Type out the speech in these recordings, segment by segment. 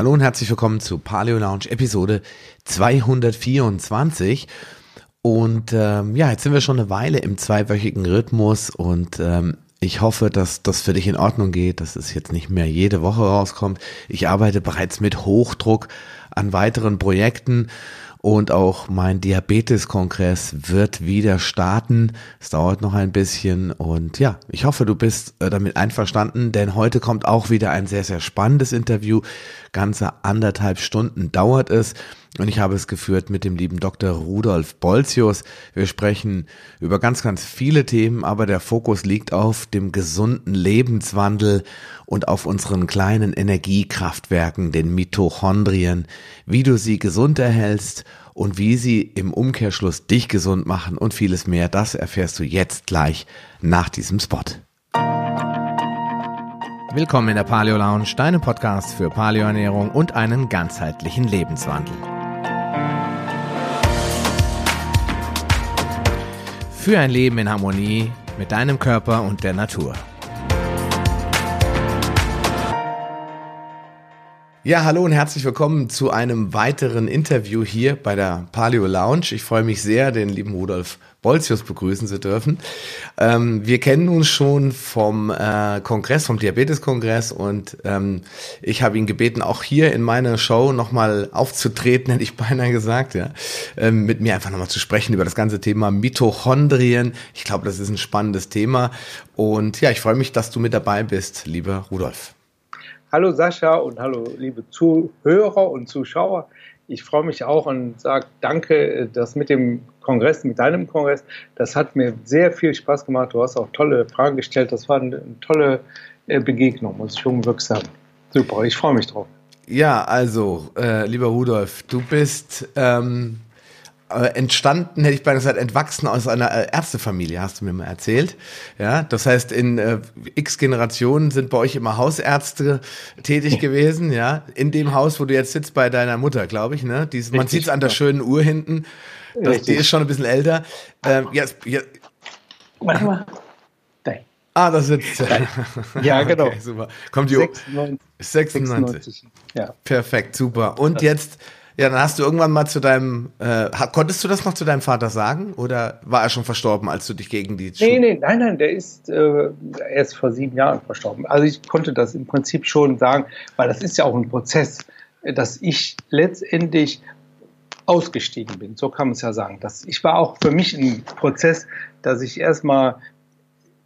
Hallo und herzlich willkommen zu Paleo Lounge Episode 224. Und ähm, ja, jetzt sind wir schon eine Weile im zweiwöchigen Rhythmus und ähm, ich hoffe, dass das für dich in Ordnung geht, dass es jetzt nicht mehr jede Woche rauskommt. Ich arbeite bereits mit Hochdruck an weiteren Projekten und auch mein Diabetes-Kongress wird wieder starten. Es dauert noch ein bisschen und ja, ich hoffe, du bist äh, damit einverstanden, denn heute kommt auch wieder ein sehr, sehr spannendes Interview. Ganze anderthalb Stunden dauert es und ich habe es geführt mit dem lieben Dr. Rudolf Bolzius. Wir sprechen über ganz, ganz viele Themen, aber der Fokus liegt auf dem gesunden Lebenswandel und auf unseren kleinen Energiekraftwerken, den Mitochondrien, wie du sie gesund erhältst und wie sie im Umkehrschluss dich gesund machen und vieles mehr. Das erfährst du jetzt gleich nach diesem Spot. Willkommen in der Paleo Lounge, deinem Podcast für Paleoernährung und einen ganzheitlichen Lebenswandel. Für ein Leben in Harmonie mit deinem Körper und der Natur. Ja, hallo und herzlich willkommen zu einem weiteren Interview hier bei der Paleo Lounge. Ich freue mich sehr, den lieben Rudolf Bolzius begrüßen zu dürfen. Ähm, wir kennen uns schon vom äh, Kongress, vom Diabetes-Kongress und ähm, ich habe ihn gebeten, auch hier in meiner Show nochmal aufzutreten, hätte ich beinahe gesagt, ja, ähm, mit mir einfach nochmal zu sprechen über das ganze Thema Mitochondrien. Ich glaube, das ist ein spannendes Thema und ja, ich freue mich, dass du mit dabei bist, lieber Rudolf. Hallo Sascha und hallo liebe Zuhörer und Zuschauer. Ich freue mich auch und sage danke, dass mit dem Kongress, mit deinem Kongress, das hat mir sehr viel Spaß gemacht. Du hast auch tolle Fragen gestellt. Das war eine, tolle äh, Begegnung, muss ich schon wirklich sagen. Super, ich freue mich drauf. Ja, also, äh, lieber Rudolf, du bist ähm, äh, entstanden, hätte ich beinahe gesagt, entwachsen aus einer äh, Ärztefamilie, hast du mir mal erzählt. Ja, das heißt, in äh, x Generationen sind bei euch immer Hausärzte tätig gewesen, ja. In dem Haus, wo du jetzt sitzt, bei deiner Mutter, glaube ich, ne? Dies, man sieht es an der schönen Uhr hinten. Das, die ist schon ein bisschen älter. Ähm, jetzt, jetzt, Warte mal. Ah, das sitzt. Ja, genau. Okay, super. Kommt die 96. 96. 96. Ja. Perfekt, super. Und jetzt ja, dann hast du irgendwann mal zu deinem, äh, konntest du das noch zu deinem Vater sagen oder war er schon verstorben, als du dich gegen die... Nee, nee, nein, nein, der ist äh, erst vor sieben Jahren verstorben. Also ich konnte das im Prinzip schon sagen, weil das ist ja auch ein Prozess, dass ich letztendlich ausgestiegen bin, so kann man es ja sagen. Das, ich war auch für mich ein Prozess, dass ich erstmal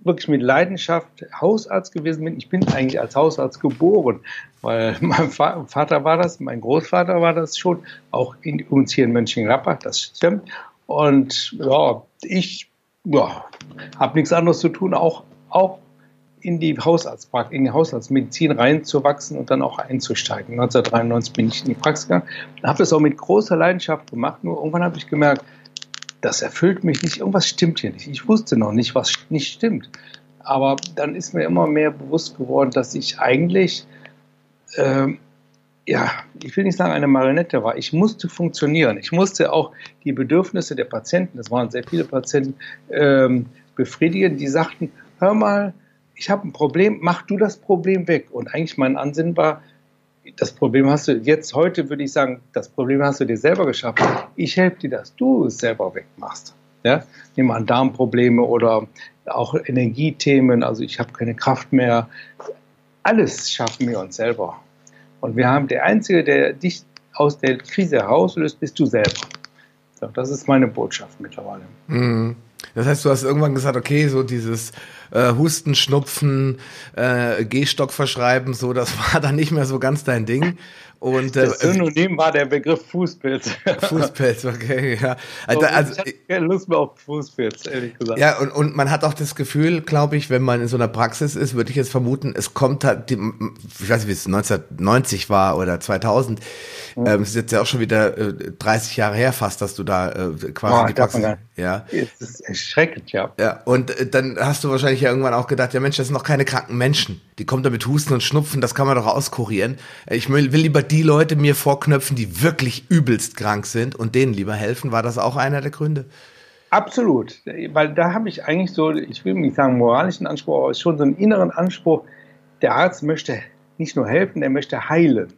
wirklich mit Leidenschaft Hausarzt gewesen bin. Ich bin eigentlich als Hausarzt geboren, weil mein Vater war das, mein Großvater war das schon, auch in, uns hier in Mönchengladbach, das stimmt. Und ja, ich ja, habe nichts anderes zu tun, auch, auch in die Hausarztpraxis, in die Hausarztmedizin reinzuwachsen und dann auch einzusteigen. 1993 bin ich in die Praxis gegangen, habe das auch mit großer Leidenschaft gemacht. Nur irgendwann habe ich gemerkt, das erfüllt mich nicht, irgendwas stimmt hier nicht. Ich wusste noch nicht, was nicht stimmt. Aber dann ist mir immer mehr bewusst geworden, dass ich eigentlich, ähm, ja, ich will nicht sagen, eine Marionette war. Ich musste funktionieren. Ich musste auch die Bedürfnisse der Patienten, das waren sehr viele Patienten, ähm, befriedigen. Die sagten, hör mal, ich habe ein Problem, mach du das Problem weg. Und eigentlich mein Ansinn war, das Problem hast du jetzt, heute würde ich sagen, das Problem hast du dir selber geschaffen. Ich helfe dir, dass du es selber wegmachst. Ja? Nehmen wir an Darmprobleme oder auch Energiethemen, also ich habe keine Kraft mehr. Alles schaffen wir uns selber. Und wir haben der Einzige, der dich aus der Krise herauslöst, bist du selber. So, das ist meine Botschaft mittlerweile. Mhm. Das heißt, du hast irgendwann gesagt, okay, so dieses äh, Husten, Schnupfen, äh, Gehstock verschreiben, so, das war dann nicht mehr so ganz dein Ding. Und, äh, das Synonym war der Begriff Fußpilz. Fußpilz, okay, ja. Also, also ich keine Lust mehr auf Fußpilz, ehrlich gesagt. Ja, und, und man hat auch das Gefühl, glaube ich, wenn man in so einer Praxis ist, würde ich jetzt vermuten, es kommt halt, die, ich weiß nicht, wie es 1990 war oder 2000, mhm. ähm, es ist jetzt ja auch schon wieder äh, 30 Jahre her fast, dass du da äh, quasi oh, die Praxis... Ja. Es ist erschreckend, ja. Ja, und äh, dann hast du wahrscheinlich ja irgendwann auch gedacht, ja Mensch, das sind noch keine kranken Menschen. Die kommen da mit Husten und Schnupfen, das kann man doch auskurieren. Ich will, will lieber die Leute mir vorknöpfen, die wirklich übelst krank sind und denen lieber helfen. War das auch einer der Gründe? Absolut, weil da habe ich eigentlich so, ich will nicht sagen moralischen Anspruch, aber schon so einen inneren Anspruch. Der Arzt möchte nicht nur helfen, er möchte heilen.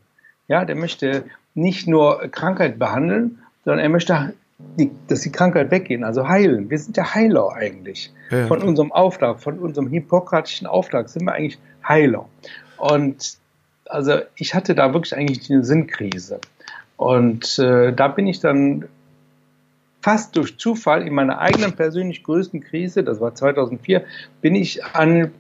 Ja, der möchte nicht nur Krankheit behandeln, sondern er möchte, die, dass die Krankheit weggehen, also heilen. Wir sind ja Heiler eigentlich. Ja. Von unserem Auftrag, von unserem hippokratischen Auftrag sind wir eigentlich Heiler. Und also ich hatte da wirklich eigentlich eine Sinnkrise. Und äh, da bin ich dann fast durch Zufall in meiner eigenen persönlich größten Krise, das war 2004, bin ich an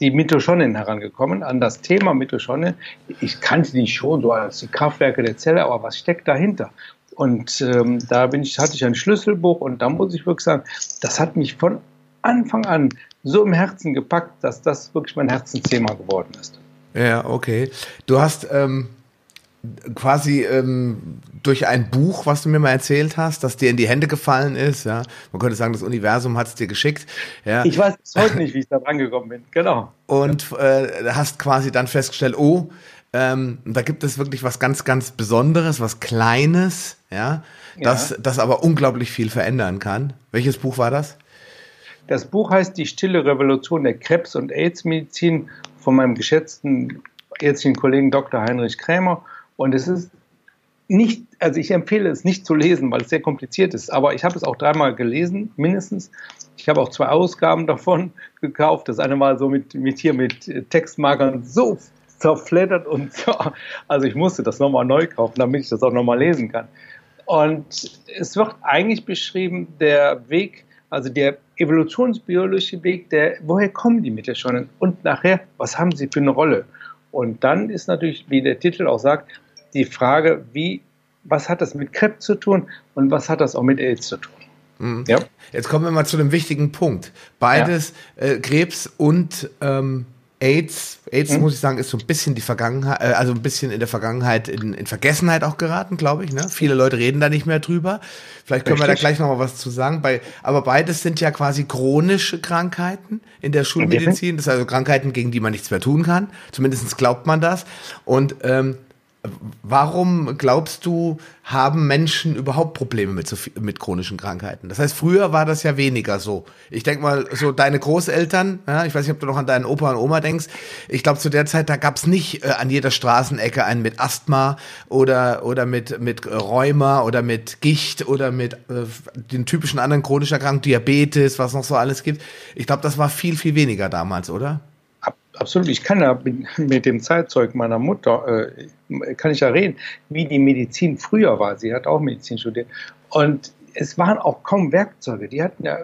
die Mitochondrien herangekommen, an das Thema Mitochondrien. Ich kannte die schon so als die Kraftwerke der Zelle, aber was steckt dahinter? Und ähm, da bin ich, hatte ich ein Schlüsselbuch und da muss ich wirklich sagen, das hat mich von Anfang an so im Herzen gepackt, dass das wirklich mein Herzensthema geworden ist. Ja, okay. Du hast ähm, quasi ähm, durch ein Buch, was du mir mal erzählt hast, das dir in die Hände gefallen ist, ja, man könnte sagen, das Universum hat es dir geschickt. Ja. Ich weiß bis heute nicht, wie ich da rangekommen bin, genau. Und äh, hast quasi dann festgestellt, oh, ähm, da gibt es wirklich was ganz, ganz Besonderes, was Kleines, ja, das, ja. das aber unglaublich viel verändern kann. Welches Buch war das? Das Buch heißt Die stille Revolution der Krebs- und AIDS-Medizin von meinem geschätzten ärztlichen Kollegen Dr. Heinrich Krämer. Und es ist nicht, also ich empfehle es nicht zu lesen, weil es sehr kompliziert ist, aber ich habe es auch dreimal gelesen, mindestens. Ich habe auch zwei Ausgaben davon gekauft. Das eine Mal so mit, mit hier mit Textmarkern so zerfleddert und so. Also ich musste das nochmal neu kaufen, damit ich das auch nochmal lesen kann. Und es wird eigentlich beschrieben, der Weg, also der evolutionsbiologische Weg, der, woher kommen die Mittelscheunen? Und nachher, was haben sie für eine Rolle? Und dann ist natürlich, wie der Titel auch sagt, die Frage, wie, was hat das mit Krebs zu tun und was hat das auch mit AIDS zu tun? Mhm. Ja. Jetzt kommen wir mal zu einem wichtigen Punkt. Beides, ja. äh, Krebs und ähm, AIDS, AIDS mhm. muss ich sagen, ist so ein bisschen die Vergangenheit, äh, also ein bisschen in der Vergangenheit in, in Vergessenheit auch geraten, glaube ich. Ne? Viele Leute reden da nicht mehr drüber. Vielleicht können Richtig. wir da gleich noch mal was zu sagen. Bei, aber beides sind ja quasi chronische Krankheiten in der Schulmedizin. Das sind also Krankheiten, gegen die man nichts mehr tun kann. Zumindest glaubt man das. Und ähm, Warum glaubst du, haben Menschen überhaupt Probleme mit, mit chronischen Krankheiten? Das heißt, früher war das ja weniger so. Ich denke mal, so deine Großeltern, ja, ich weiß nicht, ob du noch an deinen Opa und Oma denkst, ich glaube, zu der Zeit, da gab's nicht äh, an jeder Straßenecke einen mit Asthma oder, oder mit, mit Rheuma oder mit Gicht oder mit äh, den typischen anderen chronischen Erkrankungen, Diabetes, was noch so alles gibt. Ich glaube, das war viel, viel weniger damals, oder? Absolut, ich kann ja mit dem Zeitzeug meiner Mutter, äh, kann ich ja reden, wie die Medizin früher war. Sie hat auch Medizin studiert. Und es waren auch kaum Werkzeuge. Die hatten ja,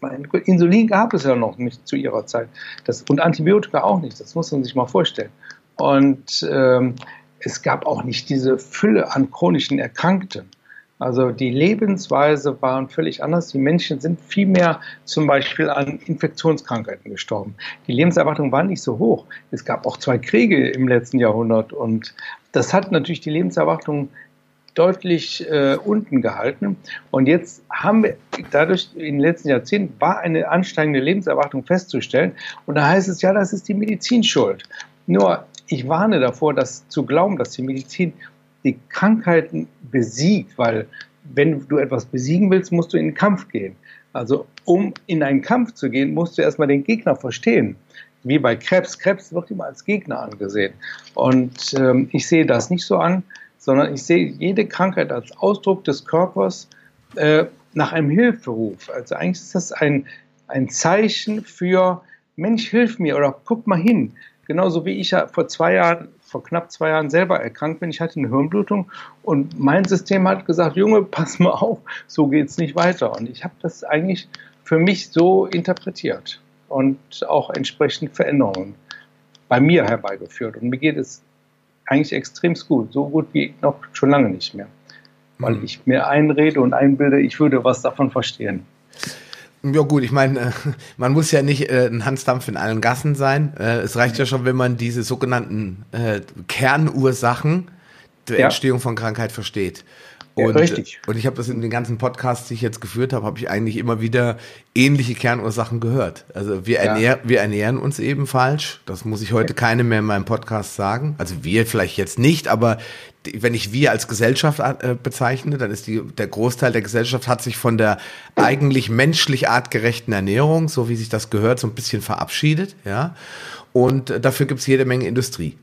mein, Insulin gab es ja noch nicht zu ihrer Zeit. Das, und Antibiotika auch nicht. Das muss man sich mal vorstellen. Und ähm, es gab auch nicht diese Fülle an chronischen Erkrankten. Also die Lebensweise waren völlig anders. Die Menschen sind viel mehr zum Beispiel an Infektionskrankheiten gestorben. Die Lebenserwartung war nicht so hoch. Es gab auch zwei Kriege im letzten Jahrhundert und das hat natürlich die Lebenserwartung deutlich äh, unten gehalten. Und jetzt haben wir dadurch in den letzten Jahrzehnten war eine ansteigende Lebenserwartung festzustellen. Und da heißt es ja, das ist die Medizin schuld. Nur ich warne davor, das zu glauben, dass die Medizin die Krankheiten besiegt, weil wenn du etwas besiegen willst, musst du in den Kampf gehen. Also um in einen Kampf zu gehen, musst du erstmal den Gegner verstehen. Wie bei Krebs. Krebs wird immer als Gegner angesehen. Und ähm, ich sehe das nicht so an, sondern ich sehe jede Krankheit als Ausdruck des Körpers äh, nach einem Hilferuf. Also eigentlich ist das ein, ein Zeichen für, Mensch, hilf mir oder guck mal hin. Genauso wie ich ja vor zwei Jahren vor knapp zwei Jahren selber erkrankt bin. Ich hatte eine Hirnblutung und mein System hat gesagt, Junge, pass mal auf, so geht es nicht weiter. Und ich habe das eigentlich für mich so interpretiert und auch entsprechend Veränderungen bei mir herbeigeführt. Und mir geht es eigentlich extrem gut, so gut wie noch schon lange nicht mehr, weil mhm. ich mir einrede und einbilde, ich würde was davon verstehen. Ja gut, ich meine, äh, man muss ja nicht äh, ein Hansdampf in allen Gassen sein. Äh, es reicht ja schon, wenn man diese sogenannten Kernursachen der. Entstehung von Krankheit versteht. Und, ja, richtig. und ich habe das in den ganzen Podcasts, die ich jetzt geführt habe, habe ich eigentlich immer wieder ähnliche Kernursachen gehört. Also wir, ernähr, ja. wir ernähren uns eben falsch. Das muss ich heute ja. keine mehr in meinem Podcast sagen. Also wir vielleicht jetzt nicht, aber wenn ich wir als Gesellschaft äh, bezeichne, dann ist die, der Großteil der Gesellschaft hat sich von der eigentlich menschlich artgerechten Ernährung, so wie sich das gehört, so ein bisschen verabschiedet, ja. Und dafür gibt es jede Menge Industrie.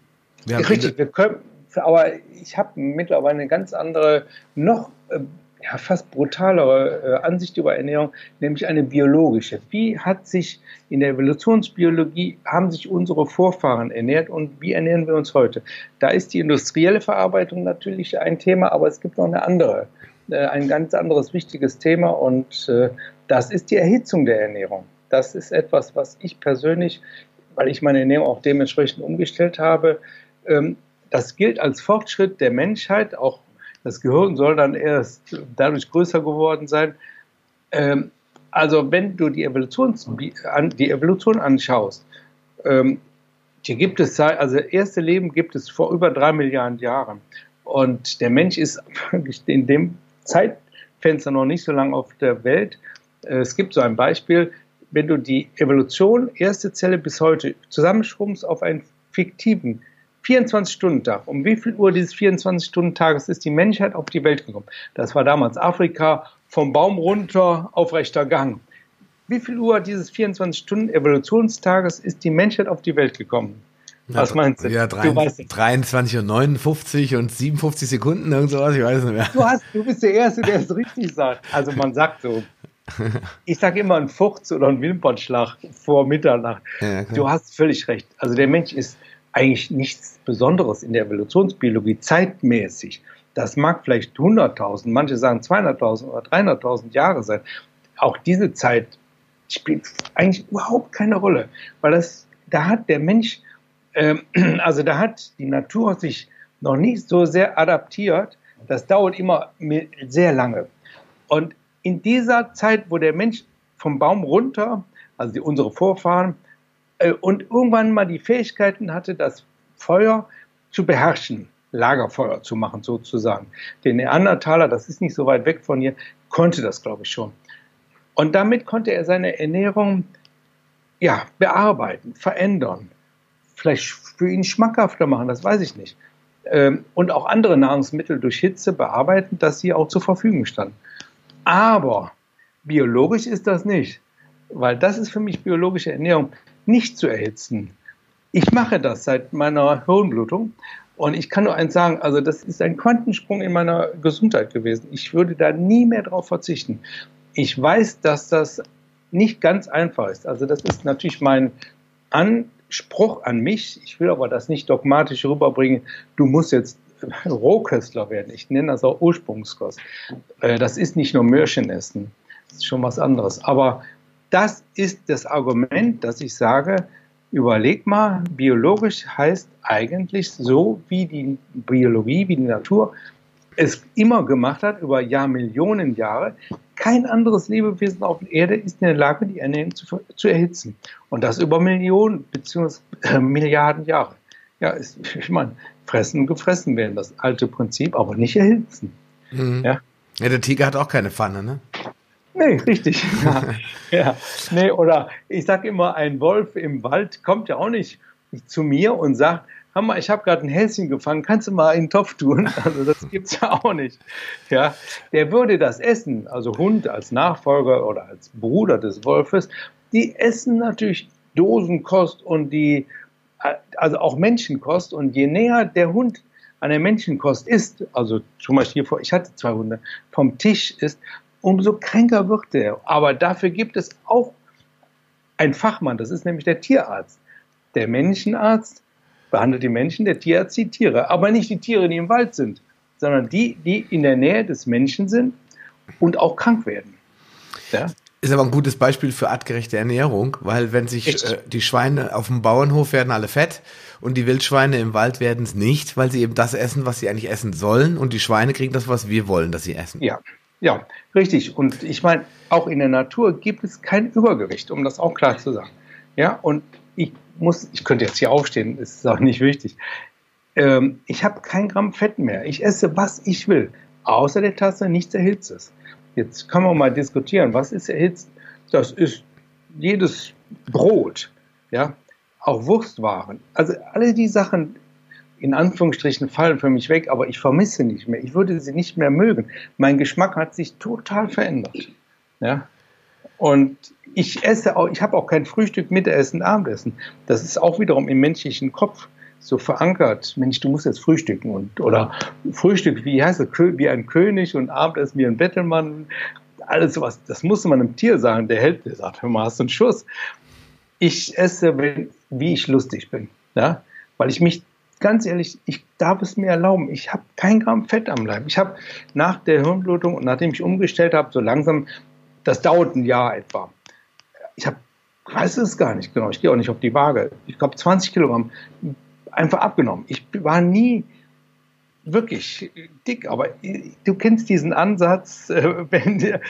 Wir Richtig, wir können, aber ich habe mittlerweile eine ganz andere, noch äh, ja, fast brutalere äh, Ansicht über Ernährung, nämlich eine biologische. Wie hat sich in der Evolutionsbiologie, haben sich unsere Vorfahren ernährt und wie ernähren wir uns heute? Da ist die industrielle Verarbeitung natürlich ein Thema, aber es gibt noch eine andere, äh, ein ganz anderes wichtiges Thema und äh, das ist die Erhitzung der Ernährung. Das ist etwas, was ich persönlich, weil ich meine Ernährung auch dementsprechend umgestellt habe, ähm, das gilt als Fortschritt der Menschheit, auch das Gehirn soll dann erst dadurch größer geworden sein. Ähm, also wenn du die, Evolutions, die Evolution anschaust, ähm, hier gibt es, also das erste Leben gibt es vor über drei Milliarden Jahren. Und der Mensch ist in dem Zeitfenster noch nicht so lange auf der Welt. Äh, es gibt so ein Beispiel, wenn du die Evolution, erste Zelle bis heute, zusammenschrumpfst auf einen fiktiven 24-Stunden-Tag. Um wie viel Uhr dieses 24-Stunden-Tages ist die Menschheit auf die Welt gekommen? Das war damals Afrika, vom Baum runter, aufrechter Gang. Wie viel Uhr dieses 24-Stunden-Evolutionstages ist die Menschheit auf die Welt gekommen? Was meinst du? Ja, 23, du 23 und 59 und 57 Sekunden, irgend sowas, ich weiß nicht mehr. Du, hast, du bist der Erste, der es richtig sagt. Also man sagt so, ich sage immer ein Furz oder ein Wimpernschlag vor Mitternacht. Ja, du hast völlig recht. Also der Mensch ist eigentlich nichts Besonderes in der Evolutionsbiologie zeitmäßig. Das mag vielleicht 100.000, manche sagen 200.000 oder 300.000 Jahre sein. Auch diese Zeit spielt eigentlich überhaupt keine Rolle, weil das, da hat der Mensch, äh, also da hat die Natur sich noch nicht so sehr adaptiert. Das dauert immer sehr lange. Und in dieser Zeit, wo der Mensch vom Baum runter, also unsere Vorfahren, und irgendwann mal die Fähigkeiten hatte, das Feuer zu beherrschen, Lagerfeuer zu machen sozusagen. Der Neandertaler, das ist nicht so weit weg von hier, konnte das, glaube ich, schon. Und damit konnte er seine Ernährung ja, bearbeiten, verändern, vielleicht für ihn schmackhafter machen, das weiß ich nicht. Ähm, und auch andere Nahrungsmittel durch Hitze bearbeiten, dass sie auch zur Verfügung standen. Aber biologisch ist das nicht, weil das ist für mich biologische Ernährung nicht zu erhitzen. Ich mache das seit meiner Hirnblutung und ich kann nur eins sagen, also das ist ein Quantensprung in meiner Gesundheit gewesen. Ich würde da nie mehr drauf verzichten. Ich weiß, dass das nicht ganz einfach ist. Also das ist natürlich mein Anspruch an mich. Ich will aber das nicht dogmatisch rüberbringen. Du musst jetzt Rohköstler werden. Ich nenne das auch Ursprungskost. Äh, das ist nicht nur Möhrchen essen. Das ist schon was anderes. Aber das ist das Argument, dass ich sage, überleg mal, biologisch heißt eigentlich so, wie die Biologie, wie die Natur es immer gemacht hat, über Jahrmillionen Jahre. Kein anderes Lebewesen auf der Erde ist in der Lage, die Ernährung zu, zu erhitzen. Und das über Millionen bzw. Äh, Milliarden Jahre. Ja, ist, ich meine, fressen und gefressen werden, das alte Prinzip, aber nicht erhitzen. Mhm. Ja? ja, der Tiger hat auch keine Pfanne, ne? Nee, richtig. Ja. ja. Nee, oder ich sage immer, ein Wolf im Wald kommt ja auch nicht zu mir und sagt, Hammer, ich habe gerade ein Häschen gefangen, kannst du mal in den Topf tun? Also das gibt's ja auch nicht. Ja, der würde das essen, also Hund als Nachfolger oder als Bruder des Wolfes, die essen natürlich Dosenkost und die, also auch Menschenkost und je näher der Hund an der Menschenkost ist, also zum Beispiel vor, ich hatte zwei Hunde, vom Tisch ist, umso kränker wird er. Aber dafür gibt es auch einen Fachmann, das ist nämlich der Tierarzt. Der Menschenarzt behandelt die Menschen, der Tierarzt die Tiere. Aber nicht die Tiere, die im Wald sind, sondern die, die in der Nähe des Menschen sind und auch krank werden. Ja? Ist aber ein gutes Beispiel für artgerechte Ernährung, weil wenn sich äh, die Schweine auf dem Bauernhof werden alle fett und die Wildschweine im Wald werden es nicht, weil sie eben das essen, was sie eigentlich essen sollen und die Schweine kriegen das, was wir wollen, dass sie essen. Ja, ja, richtig. Und ich meine, auch in der Natur gibt es kein Übergewicht, um das auch klar zu sagen. Ja, und ich muss, ich könnte jetzt hier aufstehen, ist auch nicht wichtig. Ähm, ich habe kein Gramm Fett mehr. Ich esse, was ich will. Außer der Tasse nichts Erhitztes. Jetzt können wir mal diskutieren, was ist erhitzt? Das ist jedes Brot, ja, auch Wurstwaren. Also alle die Sachen, in Anführungsstrichen fallen für mich weg, aber ich vermisse nicht mehr. Ich würde sie nicht mehr mögen. Mein Geschmack hat sich total verändert. Ja? Und ich esse auch, ich habe auch kein Frühstück, Mittagessen, Abendessen. Das ist auch wiederum im menschlichen Kopf so verankert, Mensch, du musst jetzt frühstücken und oder Frühstück, wie heißt das, wie ein König und Abendessen wie ein Bettelmann, alles sowas, das musste man einem Tier sagen, der hält, der sagt, hör mal, hast du einen Schuss. Ich esse, wie ich lustig bin, ja, weil ich mich ganz ehrlich, ich darf es mir erlauben. Ich habe kein Gramm Fett am Leib. Ich habe nach der Hirnblutung und nachdem ich umgestellt habe, so langsam, das dauert ein Jahr etwa. Ich habe, weiß es gar nicht genau. Ich gehe auch nicht auf die Waage. Ich glaube 20 Kilogramm einfach abgenommen. Ich war nie wirklich dick, aber du kennst diesen Ansatz, äh, wenn der,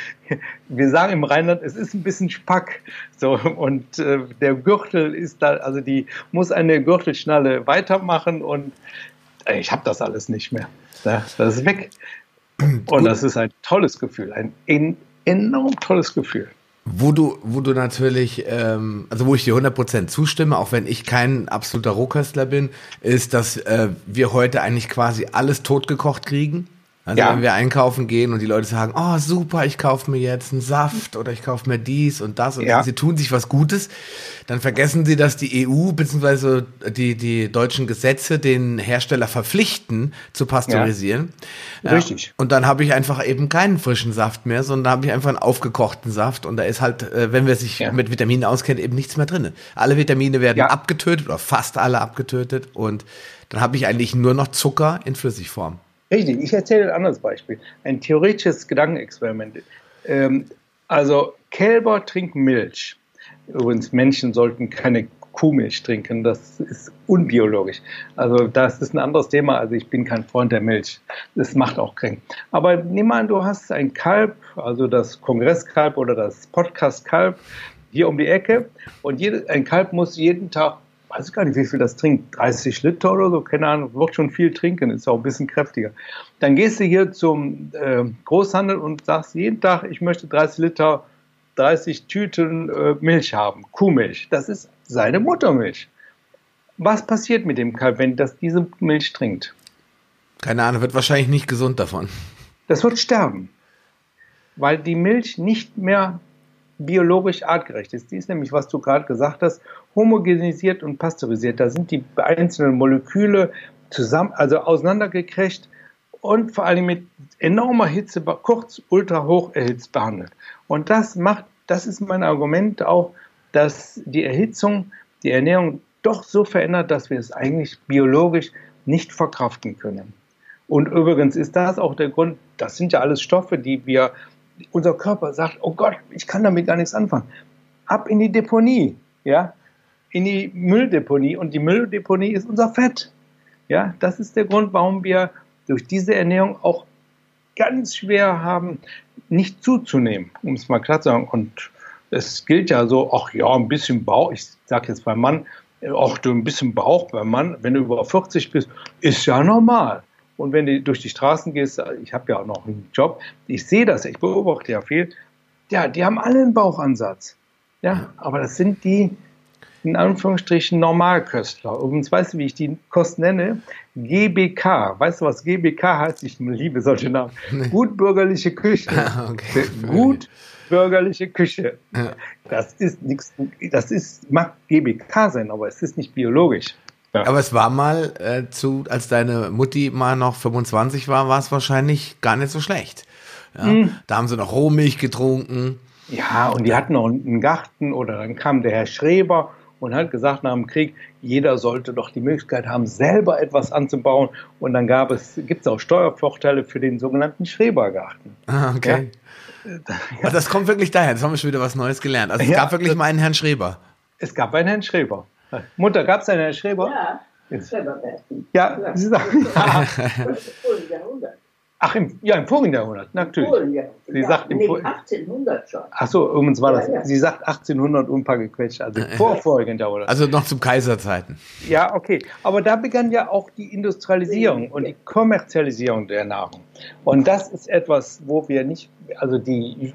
wir sagen im Rheinland, es ist ein bisschen Spack, so und äh, der Gürtel ist da, also die muss eine Gürtelschnalle weitermachen und äh, ich habe das alles nicht mehr. Das ist weg. Und das ist ein tolles Gefühl, ein enorm tolles Gefühl. Wo du, wo du natürlich, ähm, also wo ich dir 100% zustimme, auch wenn ich kein absoluter Rohköstler bin, ist, dass äh, wir heute eigentlich quasi alles totgekocht kriegen. Also ja. wenn wir einkaufen gehen und die Leute sagen, oh super, ich kaufe mir jetzt einen Saft oder ich kaufe mir dies und das und ja. sie tun sich was Gutes, dann vergessen sie, dass die EU bzw. Die, die deutschen Gesetze den Hersteller verpflichten zu pasteurisieren. Ja. Richtig. und dann habe ich einfach eben keinen frischen Saft mehr, sondern habe ich einfach einen aufgekochten Saft und da ist halt, äh, wenn wir sich mit Vitaminen auskennen, eben nichts mehr drin. Alle Vitamine werden abgetötet oder fast alle abgetötet und dann habe ich eigentlich nur noch Zucker in Flüssigform. Richtig, ich erzähle ein anderes Beispiel. Ein theoretisches Gedankenexperiment. Ähm, also Kälber trinken Milch. Übrigens, Menschen sollten keine Kuhmilch trinken. Das ist unbiologisch. Also das ist ein anderes Thema. Also ich bin kein Freund der Milch. Das macht auch krank. Aber nimm an, du hast ein Kalb, also das Kongresskalb oder das Podcastkalb hier um die Ecke. Und ein Kalb muss jeden Tag weiß gar nicht, wie viel das trinkt, 30 Liter oder so, keine Ahnung, wird schon viel trinken, ist auch ein bisschen kräftiger. Dann gehst du hier zum äh, Großhandel und sagst jeden Tag, ich möchte 30 Liter, 30 Tüten äh, Milch haben, Kuhmilch. Das ist seine Muttermilch. Was passiert mit dem Kalb, wenn das diese Milch trinkt? Keine Ahnung, wird wahrscheinlich nicht gesund davon. Das wird sterben, weil die Milch nicht mehr biologisch artgerecht ist. Die ist nämlich, was du gerade gesagt hast, homogenisiert und pasteurisiert. Da sind die einzelnen Moleküle zusammen, also auseinandergekriegt und vor allem mit enormer Hitze, kurz ultra hoch erhitzt behandelt. Und das macht, das ist mein Argument auch, dass die Erhitzung die Ernährung doch so verändert, dass wir es eigentlich biologisch nicht verkraften können. Und übrigens ist das auch der Grund, das sind ja alles Stoffe, die wir unser Körper sagt, oh Gott, ich kann damit gar nichts anfangen. Ab in die Deponie, ja, in die Mülldeponie und die Mülldeponie ist unser Fett. Ja, das ist der Grund, warum wir durch diese Ernährung auch ganz schwer haben, nicht zuzunehmen, um es mal klar zu sagen. Und es gilt ja so, ach ja, ein bisschen Bauch, ich sage jetzt beim Mann, ach du ein bisschen Bauch beim Mann, wenn du über 40 bist, ist ja normal. Und wenn du durch die Straßen gehst, ich habe ja auch noch einen Job, ich sehe das, ich beobachte ja viel, ja, die haben alle einen Bauchansatz. Ja, aber das sind die, in Anführungsstrichen, Normalköstler. Übrigens, weißt du, wie ich die Kost nenne? GBK. Weißt du, was GBK heißt? Ich liebe solche Namen. Nee. Gutbürgerliche Küche. okay. Gutbürgerliche Küche. Ja. Das ist nichts, das ist, mag GBK sein, aber es ist nicht biologisch. Ja. Aber es war mal äh, zu, als deine Mutti mal noch 25 war, war es wahrscheinlich gar nicht so schlecht. Ja? Mhm. Da haben sie noch Rohmilch getrunken. Ja, und die hatten noch einen Garten oder dann kam der Herr Schreber und hat gesagt nach dem Krieg, jeder sollte doch die Möglichkeit haben, selber etwas anzubauen. Und dann gab es, gibt es auch Steuervorteile für den sogenannten Schrebergarten. Ah, okay. Ja? Das kommt wirklich daher, jetzt haben wir schon wieder was Neues gelernt. Also es ja, gab wirklich mal einen Herrn Schreber. Es gab einen Herrn Schreber. Mutter, gab es einen Herrn Schreber? Ja, Schrebergarten. Ja, Sie sagen. Ach, im, ja, im vorigen Jahrhundert, natürlich. Im Sie ja, sagt im nee, 1800 schon. Ach so, übrigens war das. Ja, ja. Sie sagt 1800 und ein paar gequetscht, also vor vorigen Jahrhundert. Also noch zum Kaiserzeiten. Ja, okay. Aber da begann ja auch die Industrialisierung und die Kommerzialisierung der Nahrung. Und das ist etwas, wo wir nicht, also die,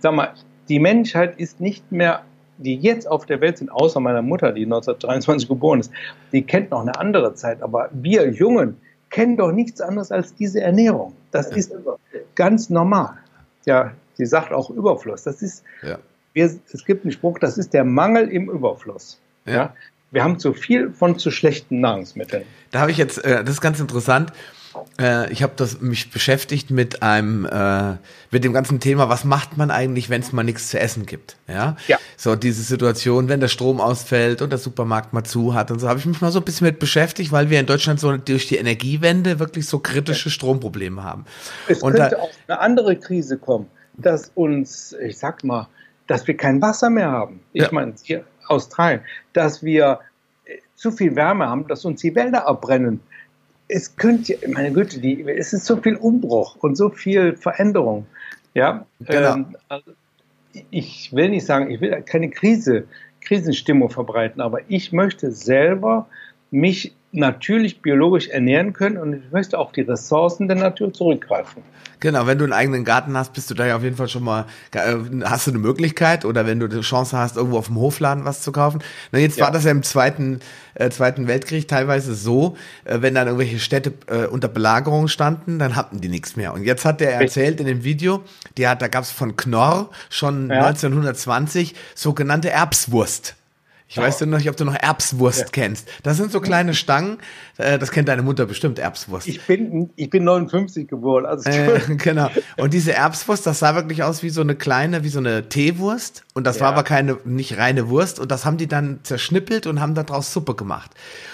sag mal, die Menschheit ist nicht mehr die jetzt auf der Welt sind, außer meiner Mutter, die 1923 geboren ist, die kennt noch eine andere Zeit. Aber wir Jungen kennen doch nichts anderes als diese Ernährung. Das ja. ist ganz normal. Ja, sie sagt auch Überfluss. Das ist, ja. wir, es gibt einen Spruch, das ist der Mangel im Überfluss. Ja. ja. Wir haben zu viel von zu schlechten Nahrungsmitteln. Da habe ich jetzt, äh, das ist ganz interessant. Äh, ich habe das mich beschäftigt mit einem äh, mit dem ganzen Thema, was macht man eigentlich, wenn es mal nichts zu essen gibt? Ja? ja. So diese Situation, wenn der Strom ausfällt und der Supermarkt mal zu hat und so, habe ich mich mal so ein bisschen mit beschäftigt, weil wir in Deutschland so durch die Energiewende wirklich so kritische Stromprobleme haben. Es und könnte auch eine andere Krise kommen, dass uns, ich sag mal, dass wir kein Wasser mehr haben. Ich ja. meine, hier Australien, dass wir äh, zu viel Wärme haben, dass uns die Wälder abbrennen es könnte, meine Güte, die, es ist so viel Umbruch und so viel Veränderung. Ja, genau. Ähm, also ich will nicht sagen, ich will keine Krise, Krisenstimmung verbreiten, aber ich möchte selber mich natürlich biologisch ernähren können und ich möchte auf die Ressourcen der Natur zurückgreifen. Genau, wenn du einen eigenen Garten hast, bist du da ja auf jeden Fall schon mal, äh, hast du eine Möglichkeit oder wenn du die Chance hast, irgendwo auf dem Hofladen was zu kaufen. Na, jetzt ja. war das ja im Zweiten, äh, Zweiten Weltkrieg teilweise so, äh, wenn dann irgendwelche Städte äh, unter Belagerung standen, dann hatten die nichts mehr. Und jetzt hat der erzählt in dem Video, die hat, da gab es von Knorr schon ja. 1920 sogenannte Erbswurst. Ich weiß ja noch nicht, ob du noch Erbswurst ja. kennst. Das sind so kleine Stangen. Äh, das kennt deine Mutter bestimmt, Erbswurst. Ich bin, ich bin 59 geboren. Also äh, genau. Und diese Erbswurst, das sah wirklich aus wie so eine kleine, wie so eine Teewurst. Und das ja. war aber keine, nicht reine Wurst. Und das haben die dann zerschnippelt und haben daraus Suppe gemacht.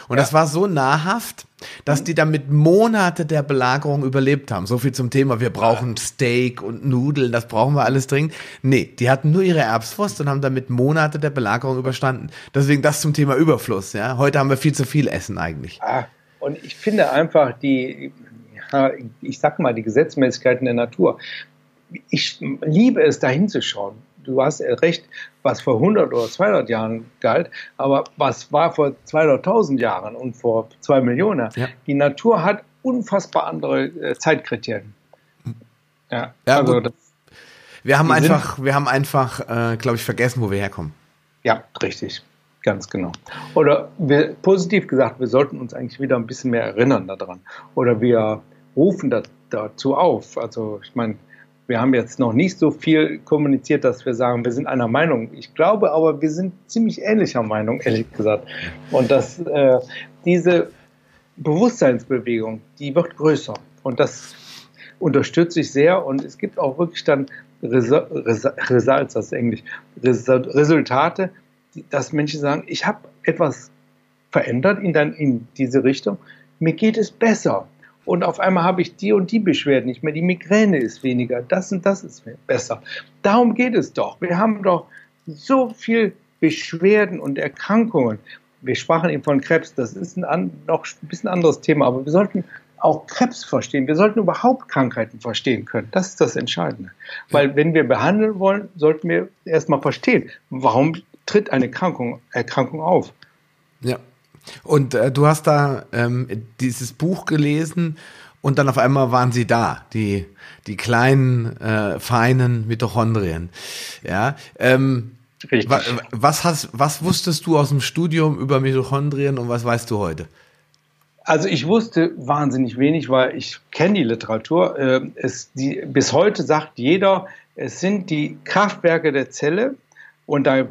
Und ja. das war so nahrhaft, dass die damit Monate der Belagerung überlebt haben. So viel zum Thema, wir brauchen Steak und Nudeln, das brauchen wir alles dringend. Nee, die hatten nur ihre Erbswurst und haben damit Monate der Belagerung überstanden. Deswegen das zum Thema Überfluss. Ja? Heute haben wir viel zu viel Essen eigentlich. Ah, und ich finde einfach die, ich sag mal, die Gesetzmäßigkeiten der Natur. Ich liebe es, da hinzuschauen du hast recht, was vor 100 oder 200 Jahren galt, aber was war vor 200.000 Jahren und vor 2 Millionen? Ja. Die Natur hat unfassbar andere äh, Zeitkriterien. Ja, ja also das, wir haben einfach, wir haben einfach, äh, glaube ich, vergessen, wo wir herkommen. Ja, richtig. Ganz genau. Oder wir, positiv gesagt, wir sollten uns eigentlich wieder ein bisschen mehr erinnern daran. Oder wir rufen da, dazu auf. Also ich meine, wir haben jetzt noch nicht so viel kommuniziert, dass wir sagen, wir sind einer Meinung. Ich glaube aber, wir sind ziemlich ähnlicher Meinung, ehrlich gesagt. Und dass äh, diese Bewusstseinsbewegung, die wird größer. Und das unterstütze ich sehr. Und es gibt auch wirklich dann Results, das ist Englisch, Resultate, dass Menschen sagen, ich habe etwas verändert in, dann in diese Richtung. Mir geht es besser und auf einmal habe ich die und die Beschwerden nicht mehr, die Migräne ist weniger, das und das ist besser. Darum geht es doch. Wir haben doch so viel Beschwerden und Erkrankungen. Wir sprachen eben von Krebs, das ist ein noch ein bisschen anderes Thema, aber wir sollten auch Krebs verstehen. Wir sollten überhaupt Krankheiten verstehen können. Das ist das Entscheidende. Weil wenn wir behandeln wollen, sollten wir erstmal verstehen, warum tritt eine Erkrankung, Erkrankung auf. Ja. Und äh, du hast da ähm, dieses Buch gelesen und dann auf einmal waren sie da, die, die kleinen, äh, feinen Mitochondrien. Ja, ähm, wa, was, hast, was wusstest du aus dem Studium über Mitochondrien und was weißt du heute? Also ich wusste wahnsinnig wenig, weil ich kenne die Literatur. Ähm, es, die, bis heute sagt jeder, es sind die Kraftwerke der Zelle und da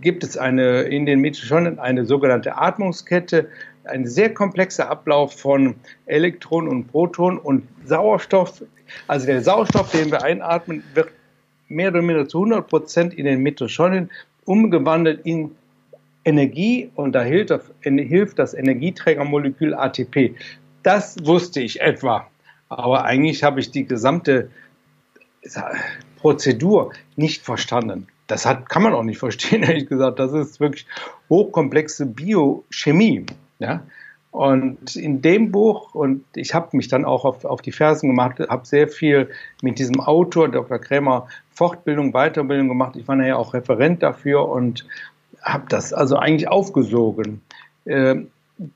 gibt es eine, in den Mitochondrien eine sogenannte Atmungskette, ein sehr komplexer Ablauf von Elektronen und Protonen und Sauerstoff. Also der Sauerstoff, den wir einatmen, wird mehr oder minder zu 100 Prozent in den Mitochondrien umgewandelt in Energie und da hilft, hilft das Energieträgermolekül ATP. Das wusste ich etwa. Aber eigentlich habe ich die gesamte Prozedur nicht verstanden das hat, kann man auch nicht verstehen, ehrlich gesagt. Das ist wirklich hochkomplexe Biochemie. Ja? Und in dem Buch, und ich habe mich dann auch auf, auf die Fersen gemacht, habe sehr viel mit diesem Autor, Dr. Krämer, Fortbildung, Weiterbildung gemacht. Ich war nachher auch Referent dafür und habe das also eigentlich aufgesogen. Äh,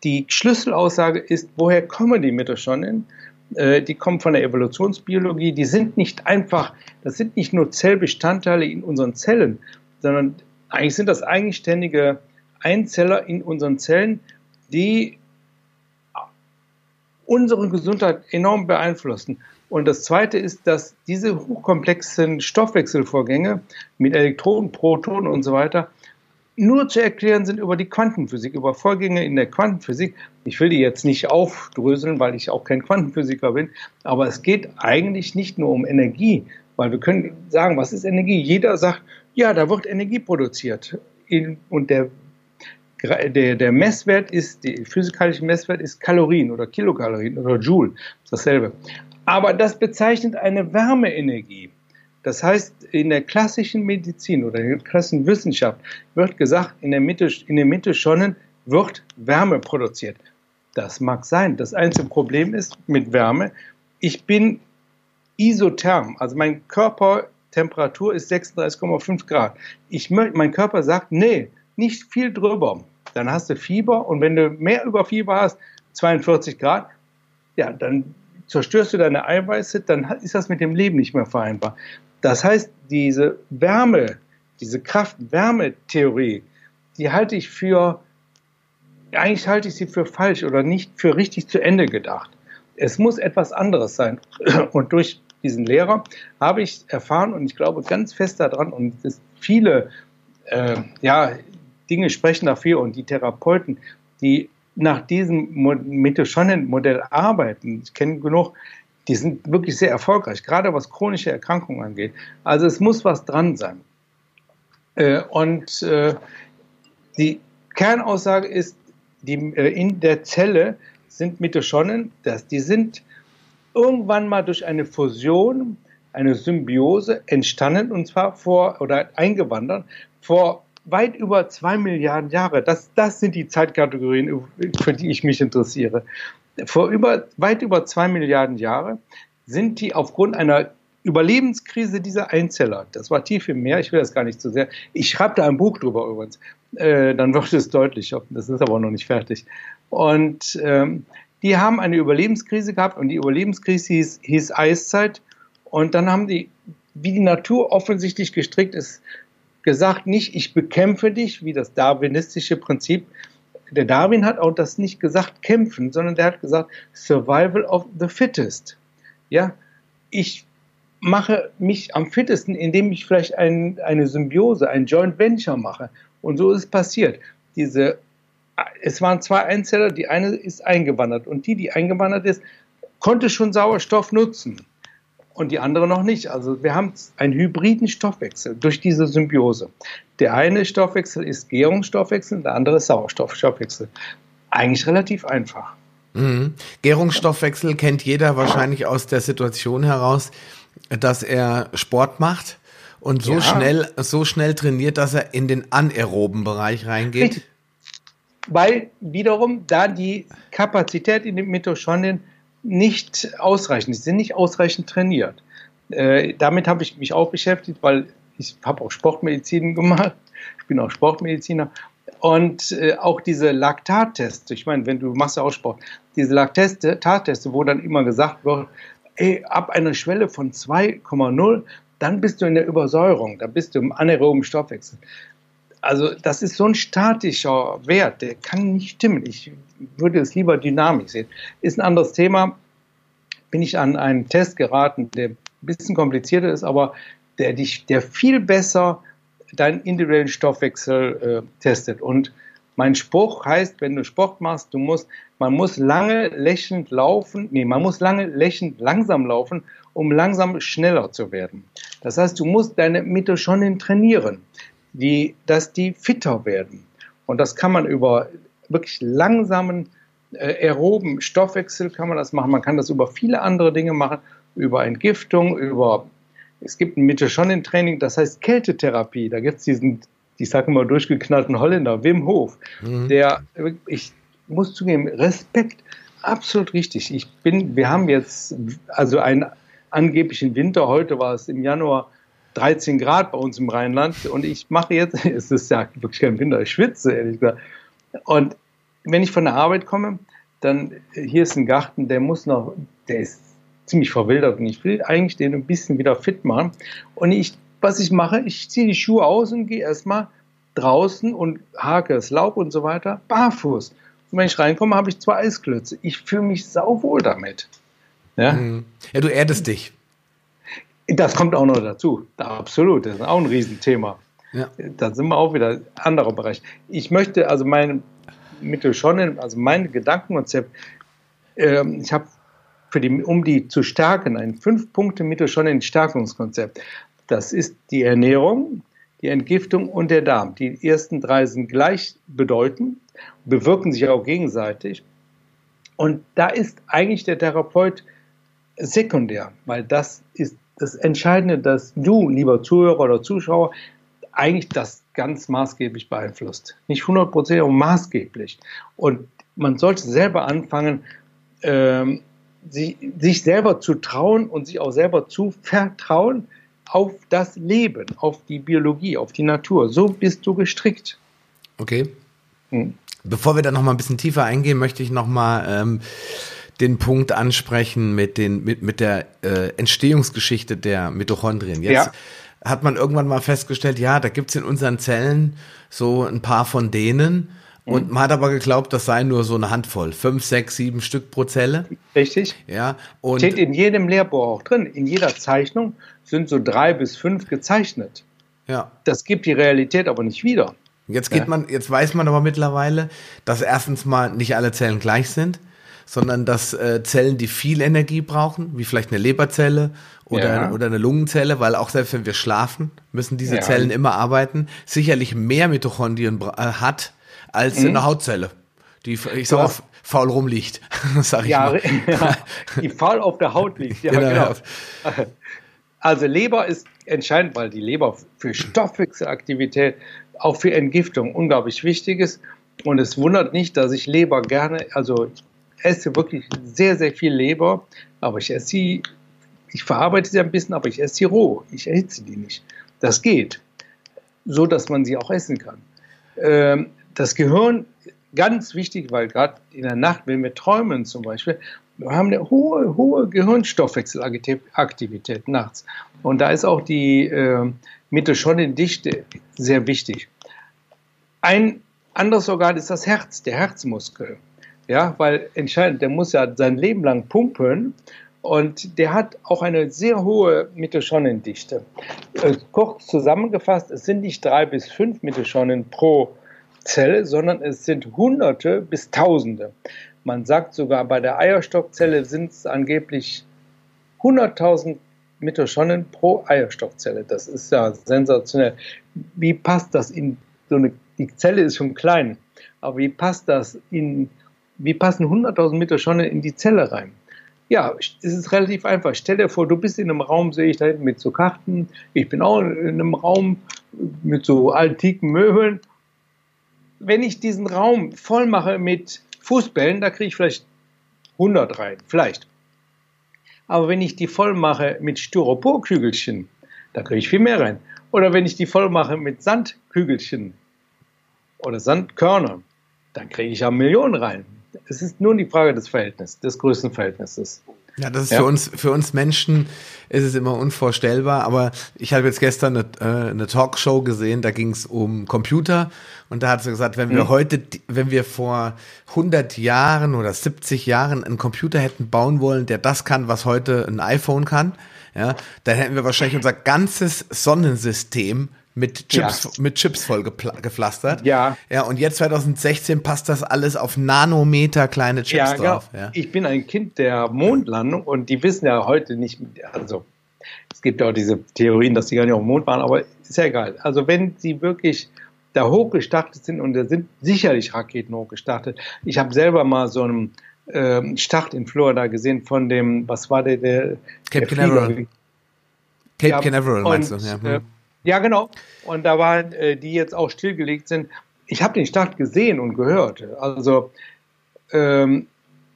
die Schlüsselaussage ist, woher kommen die Mitochondrien? Äh, die kommen von der Evolutionsbiologie, die sind nicht einfach, das sind nicht nur Zellbestandteile in unseren Zellen, sondern eigentlich sind das eigenständige Einzeller in unseren Zellen, die unsere Gesundheit enorm beeinflussen. Und das Zweite ist, dass diese hochkomplexen Stoffwechselvorgänge mit Elektronen, Protonen und so weiter nur zu erklären sind über die Quantenphysik, über Vorgänge in der Quantenphysik. Ich will die jetzt nicht aufdröseln, weil ich auch kein Quantenphysiker bin, aber es geht eigentlich nicht nur um Energie, weil wir können sagen, was ist Energie? Jeder sagt, ja, da wird Energie produziert. Und der, der, der Messwert ist, der physikalische Messwert ist Kalorien oder Kilokalorien oder Joule, dasselbe. Aber das bezeichnet eine Wärmeenergie. Das heißt, in der klassischen Medizin oder in der klassischen Wissenschaft wird gesagt, in der Mitte, in der Mitte schon wird Wärme produziert. Das mag sein. Das einzige Problem ist mit Wärme, ich bin isotherm, also mein Körpertemperatur ist 36,5 Grad. Ich, mein Körper sagt, nee, nicht viel drüber. Dann hast du Fieber und wenn du mehr über Fieber hast, 42 Grad, ja, dann zerstörst du deine Eiweiße, dann ist das mit dem Leben nicht mehr vereinbar. Das heißt, diese Wärme, diese Kraft-Wärme-Theorie, die halte ich für, eigentlich halte ich sie für falsch oder nicht für richtig zu Ende gedacht. Es muss etwas anderes sein. Und durch diesen Lehrer habe ich erfahren und ich glaube ganz fest daran und viele äh, ja, Dinge sprechen dafür und die Therapeuten, die nach diesem Mitochonen-Modell arbeiten, ich kenne genug, die sind wirklich sehr erfolgreich, gerade was chronische Erkrankungen angeht. Also es muss was dran sein. Äh, und äh, die Kernaussage ist, die, äh, in der Zelle sind Mitochonen, dass die sind irgendwann mal durch eine Fusion, eine Symbiose entstanden und zwar vor oder eingewandert vor weit über zwei Milliarden Jahre. Das, das sind die Zeitkategorien, für die ich mich interessiere vor über, weit über zwei Milliarden Jahre sind die aufgrund einer Überlebenskrise dieser Einzeller, das war tief im Meer, ich will das gar nicht zu so sehr, ich schreibe da ein Buch drüber übrigens, äh, dann wird es deutlich, das ist aber noch nicht fertig. Und ähm, die haben eine Überlebenskrise gehabt und die Überlebenskrise hieß, hieß Eiszeit und dann haben die, wie die Natur offensichtlich gestrickt ist, gesagt, nicht ich bekämpfe dich, wie das darwinistische Prinzip, der Darwin hat auch das nicht gesagt kämpfen, sondern der hat gesagt Survival of the Fittest. Ja, ich mache mich am fittesten, indem ich vielleicht ein, eine Symbiose, ein Joint Venture mache. Und so ist es passiert. Diese, es waren zwei Einzeller, die eine ist eingewandert und die, die eingewandert ist, konnte schon Sauerstoff nutzen und die andere noch nicht. Also wir haben einen hybriden Stoffwechsel durch diese Symbiose. Der eine Stoffwechsel ist Gärungsstoffwechsel, der andere ist Sauerstoffstoffwechsel. Eigentlich relativ einfach. Mhm. Gärungsstoffwechsel kennt jeder wahrscheinlich aus der Situation heraus, dass er Sport macht und so ja. schnell, so schnell trainiert, dass er in den anaeroben Bereich reingeht. Weil wiederum da die Kapazität in den Mitochondrien nicht ausreichend, sie sind nicht ausreichend trainiert. Äh, damit habe ich mich auch beschäftigt, weil ich habe auch Sportmedizin gemacht. Ich bin auch Sportmediziner. Und äh, auch diese Laktattests, ich meine, wenn du machst ja auch Sport, diese Laktatteste, wo dann immer gesagt wird, ey, ab einer Schwelle von 2,0, dann bist du in der Übersäuerung, da bist du im anaeroben Stoffwechsel. Also das ist so ein statischer Wert, der kann nicht stimmen. Ich würde es lieber dynamisch sehen. Ist ein anderes Thema. Bin ich an einen Test geraten, der ein bisschen komplizierter ist, aber der dich, der viel besser deinen individuellen Stoffwechsel äh, testet. Und mein Spruch heißt, wenn du Sport machst, du musst, man muss lange lächelnd laufen, nee, man muss lange lächelnd langsam laufen, um langsam schneller zu werden. Das heißt, du musst deine Mitochondrien trainieren, die, dass die fitter werden. Und das kann man über wirklich langsamen äh, aeroben Stoffwechsel kann man das machen. Man kann das über viele andere Dinge machen, über Entgiftung, über es gibt ein Mitochondrien-Training, das heißt Kältetherapie. Da gibt es diesen, ich sage mal, durchgeknallten Holländer, Wim Hof, mhm. der, ich muss zugeben, Respekt, absolut richtig. Ich bin, wir haben jetzt also einen angeblichen Winter, heute war es im Januar 13 Grad bei uns im Rheinland und ich mache jetzt, es ist ja wirklich kein Winter, ich schwitze, ehrlich gesagt. Und wenn ich von der Arbeit komme, dann, hier ist ein Garten, der muss noch, der ist ziemlich verwildert und ich will eigentlich den ein bisschen wieder fit machen. Und ich, was ich mache, ich ziehe die Schuhe aus und gehe erstmal draußen und hake das Laub und so weiter, barfuß. Und wenn ich reinkomme, habe ich zwei Eisklötze. Ich fühle mich sauwohl damit. Ja? Mhm. ja, du erdest dich. Das kommt auch noch dazu. Absolut, das ist auch ein Riesenthema. Ja. Da sind wir auch wieder anderer Bereich. Ich möchte also mein Mitochondrien, also mein Gedankenkonzept, äh, ich habe für die, um die zu stärken, ein fünf Punkte Mitochondrien Stärkungskonzept. Das ist die Ernährung, die Entgiftung und der Darm. Die ersten drei sind gleichbedeutend, bewirken sich auch gegenseitig. Und da ist eigentlich der Therapeut sekundär, weil das ist das Entscheidende, dass du, lieber Zuhörer oder Zuschauer, eigentlich das ganz maßgeblich beeinflusst. Nicht 100 Prozent, aber maßgeblich. Und man sollte selber anfangen, ähm, sich, sich selber zu trauen und sich auch selber zu vertrauen auf das Leben, auf die Biologie, auf die Natur. So bist du gestrickt. Okay. Hm. Bevor wir da noch mal ein bisschen tiefer eingehen, möchte ich noch mal ähm, den Punkt ansprechen mit den mit mit der äh, Entstehungsgeschichte der Mitochondrien. Jetzt ja. hat man irgendwann mal festgestellt, ja, da gibt's in unseren Zellen so ein paar von denen. Und mhm. man hat aber geglaubt, das sei nur so eine Handvoll. Fünf, sechs, sieben Stück pro Zelle. Richtig. Ja. Und Steht in jedem Lehrbuch auch drin. In jeder Zeichnung sind so drei bis fünf gezeichnet. Ja. Das gibt die Realität aber nicht wieder. Jetzt geht ja. man, jetzt weiß man aber mittlerweile, dass erstens mal nicht alle Zellen gleich sind sondern dass äh, Zellen, die viel Energie brauchen, wie vielleicht eine Leberzelle oder, ja. oder eine Lungenzelle, weil auch selbst wenn wir schlafen, müssen diese ja. Zellen immer arbeiten, sicherlich mehr Mitochondrien äh, hat als mhm. eine Hautzelle, die, ich sag mal, faul rumliegt, sag ich ja, mal. Ja, die faul auf der Haut liegt, ja, genau. genau. Also Leber ist entscheidend, weil die Leber für Stoffwechselaktivität, auch für Entgiftung unglaublich wichtig ist. Und es wundert nicht, dass ich Leber gerne, also esse wirklich sehr, sehr viel Leber, aber ich esse sie, ich verarbeite sie ein bisschen, aber ich esse sie roh. Ich erhitze die nicht. Das geht. So, dass man sie auch essen kann. Ähm, das Gehirn, ganz wichtig, weil gerade in der Nacht, wenn wir träumen zum Beispiel, wir haben eine hohe, hohe Gehirnstoffwechselaktivität nachts. Und da ist auch die äh, Mitochondriendichte sehr wichtig. Ein anderes Organ ist das Herz, der Herzmuskel. Ja, weil entscheidend, der muss ja sein Leben lang pumpen und der hat auch eine sehr hohe Mitochondriendichte. Äh, kurz zusammengefasst, es sind nicht drei bis fünf Mitochondrien pro Zelle, sondern es sind Hunderte bis Tausende. Man sagt sogar, bei der Eierstockzelle sind es angeblich 100.000 Mitochondrien pro Eierstockzelle. Das ist ja sensationell. Wie passt das in so eine, die Zelle ist schon klein, aber wie passt das in wie passen 100.000 Mitochondrien in die Zelle rein? Ja, es ist relativ einfach. Stell dir vor, du bist in einem Raum, sehe ich da hinten mit so Karten. Ich bin auch in einem Raum mit so antiken Möbeln. Wenn ich diesen Raum voll mache mit Fußbällen, da kriege ich vielleicht 100 rein, vielleicht. Aber wenn ich die voll mache mit Styroporkügelchen, da kriege ich viel mehr rein. Oder wenn ich die voll mache mit Sandkügelchen oder Sandkörnern, dann kriege ich ja Millionen rein es ist nur die Frage des Verhältnisses, des Größenverhältnisses. Ja, das ist ja. für uns, für uns Menschen ist es immer unvorstellbar. Aber ich habe jetzt gestern eine, äh, eine Talkshow gesehen, da ging es um Computer und da hat sie gesagt, wenn wir mhm. heute, wenn wir vor 100 Jahren oder 70 Jahren einen Computer hätten bauen wollen, der das kann, was heute ein iPhone kann, ja, dann hätten wir wahrscheinlich unser ganzes Sonnensystem mit Chips, ja. mit Chips voll gepflastert. Ja. Ja, und jetzt 2016 passt das alles auf Nanometer kleine Chips ja, genau. drauf. Ja. Ich bin ein Kind der Mondlandung und die wissen ja heute nicht, also es gibt ja auch diese Theorien, dass sie gar nicht auf dem Mond waren, aber ist ja egal. Also wenn sie wirklich da hochgestartet sind und da sind sicherlich Raketen hochgestartet. Ich habe selber mal so einen ähm, Start in Florida gesehen von dem, was war der, der Cape Canaveral. Cape ja, Canaveral meinst du, ja. Hm. Äh, ja, genau. Und da waren, äh, die jetzt auch stillgelegt sind. Ich habe den Start gesehen und gehört. Also ähm,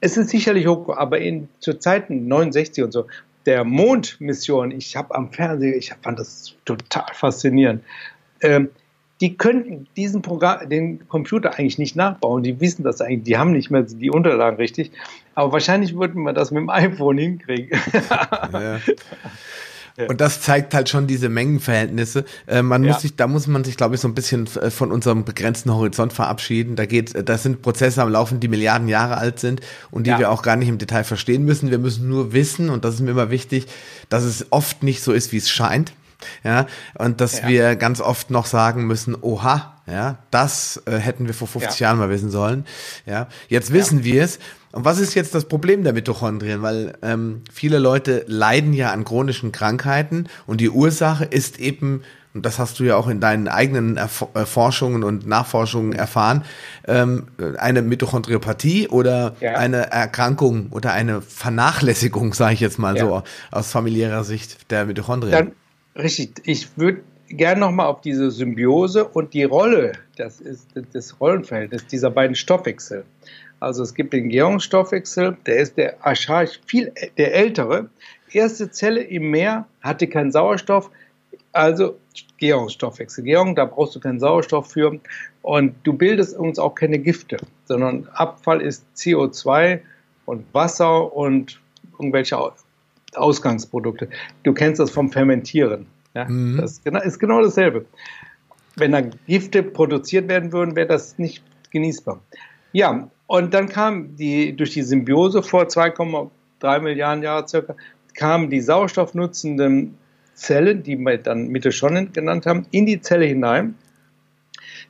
es ist sicherlich hoch, aber in zu Zeiten 69 und so der Mondmission, ich habe am Fernsehen, ich fand das total faszinierend. Ähm, die könnten diesen Programm, den Computer eigentlich nicht nachbauen. Die wissen das eigentlich, die haben nicht mehr die Unterlagen richtig. Aber wahrscheinlich würden wir das mit dem iPhone hinkriegen. Ja. Und das zeigt halt schon diese Mengenverhältnisse. Äh, man muss ja. sich, da muss man sich, glaube ich, so ein bisschen äh, von unserem begrenzten Horizont verabschieden. Da geht, äh, das sind Prozesse am Laufen, die Milliarden Jahre alt sind und die ja. wir auch gar nicht im Detail verstehen müssen. Wir müssen nur wissen, und das ist mir immer wichtig, dass es oft nicht so ist, wie es scheint. Ja, und dass Ja. wir ganz oft noch sagen müssen, oha, ja, das äh, hätten wir vor 50 Ja. Jahren mal wissen sollen. Ja, jetzt wissen wir es. Und was ist jetzt das Problem der Mitochondrien? Weil ähm, viele Leute leiden ja an chronischen Krankheiten und die Ursache ist eben, und das hast du ja auch in deinen eigenen Erf äh, Forschungen und Nachforschungen erfahren, ähm, eine Mitochondriopathie oder Ja. eine Erkrankung oder eine Vernachlässigung, sage ich jetzt mal Ja. so, aus familiärer Sicht der Mitochondrien. Dann, richtig, ich würde gerne nochmal auf diese Symbiose und die Rolle, das ist das Rollenverhältnis dieser beiden Stoffwechsel. Also es gibt den Gärungsstoffwechsel, der ist der archaisch viel der ältere. Erste Zelle im Meer hatte keinen Sauerstoff, also Gärungsstoffwechsel. Gärung, da brauchst du keinen Sauerstoff für und du bildest uns auch keine Gifte, sondern Abfall ist CO2 und Wasser und irgendwelche Au- Ausgangsprodukte. Du kennst das vom Fermentieren. Ja? Mhm. Das ist genau, ist genau dasselbe. Wenn dann Gifte produziert werden würden, wäre das nicht genießbar. Ja, und dann kam die, durch die Symbiose vor 2,3 Milliarden Jahren circa, kamen die sauerstoffnutzenden Zellen, die wir dann Mitochondrien genannt haben, in die Zelle hinein.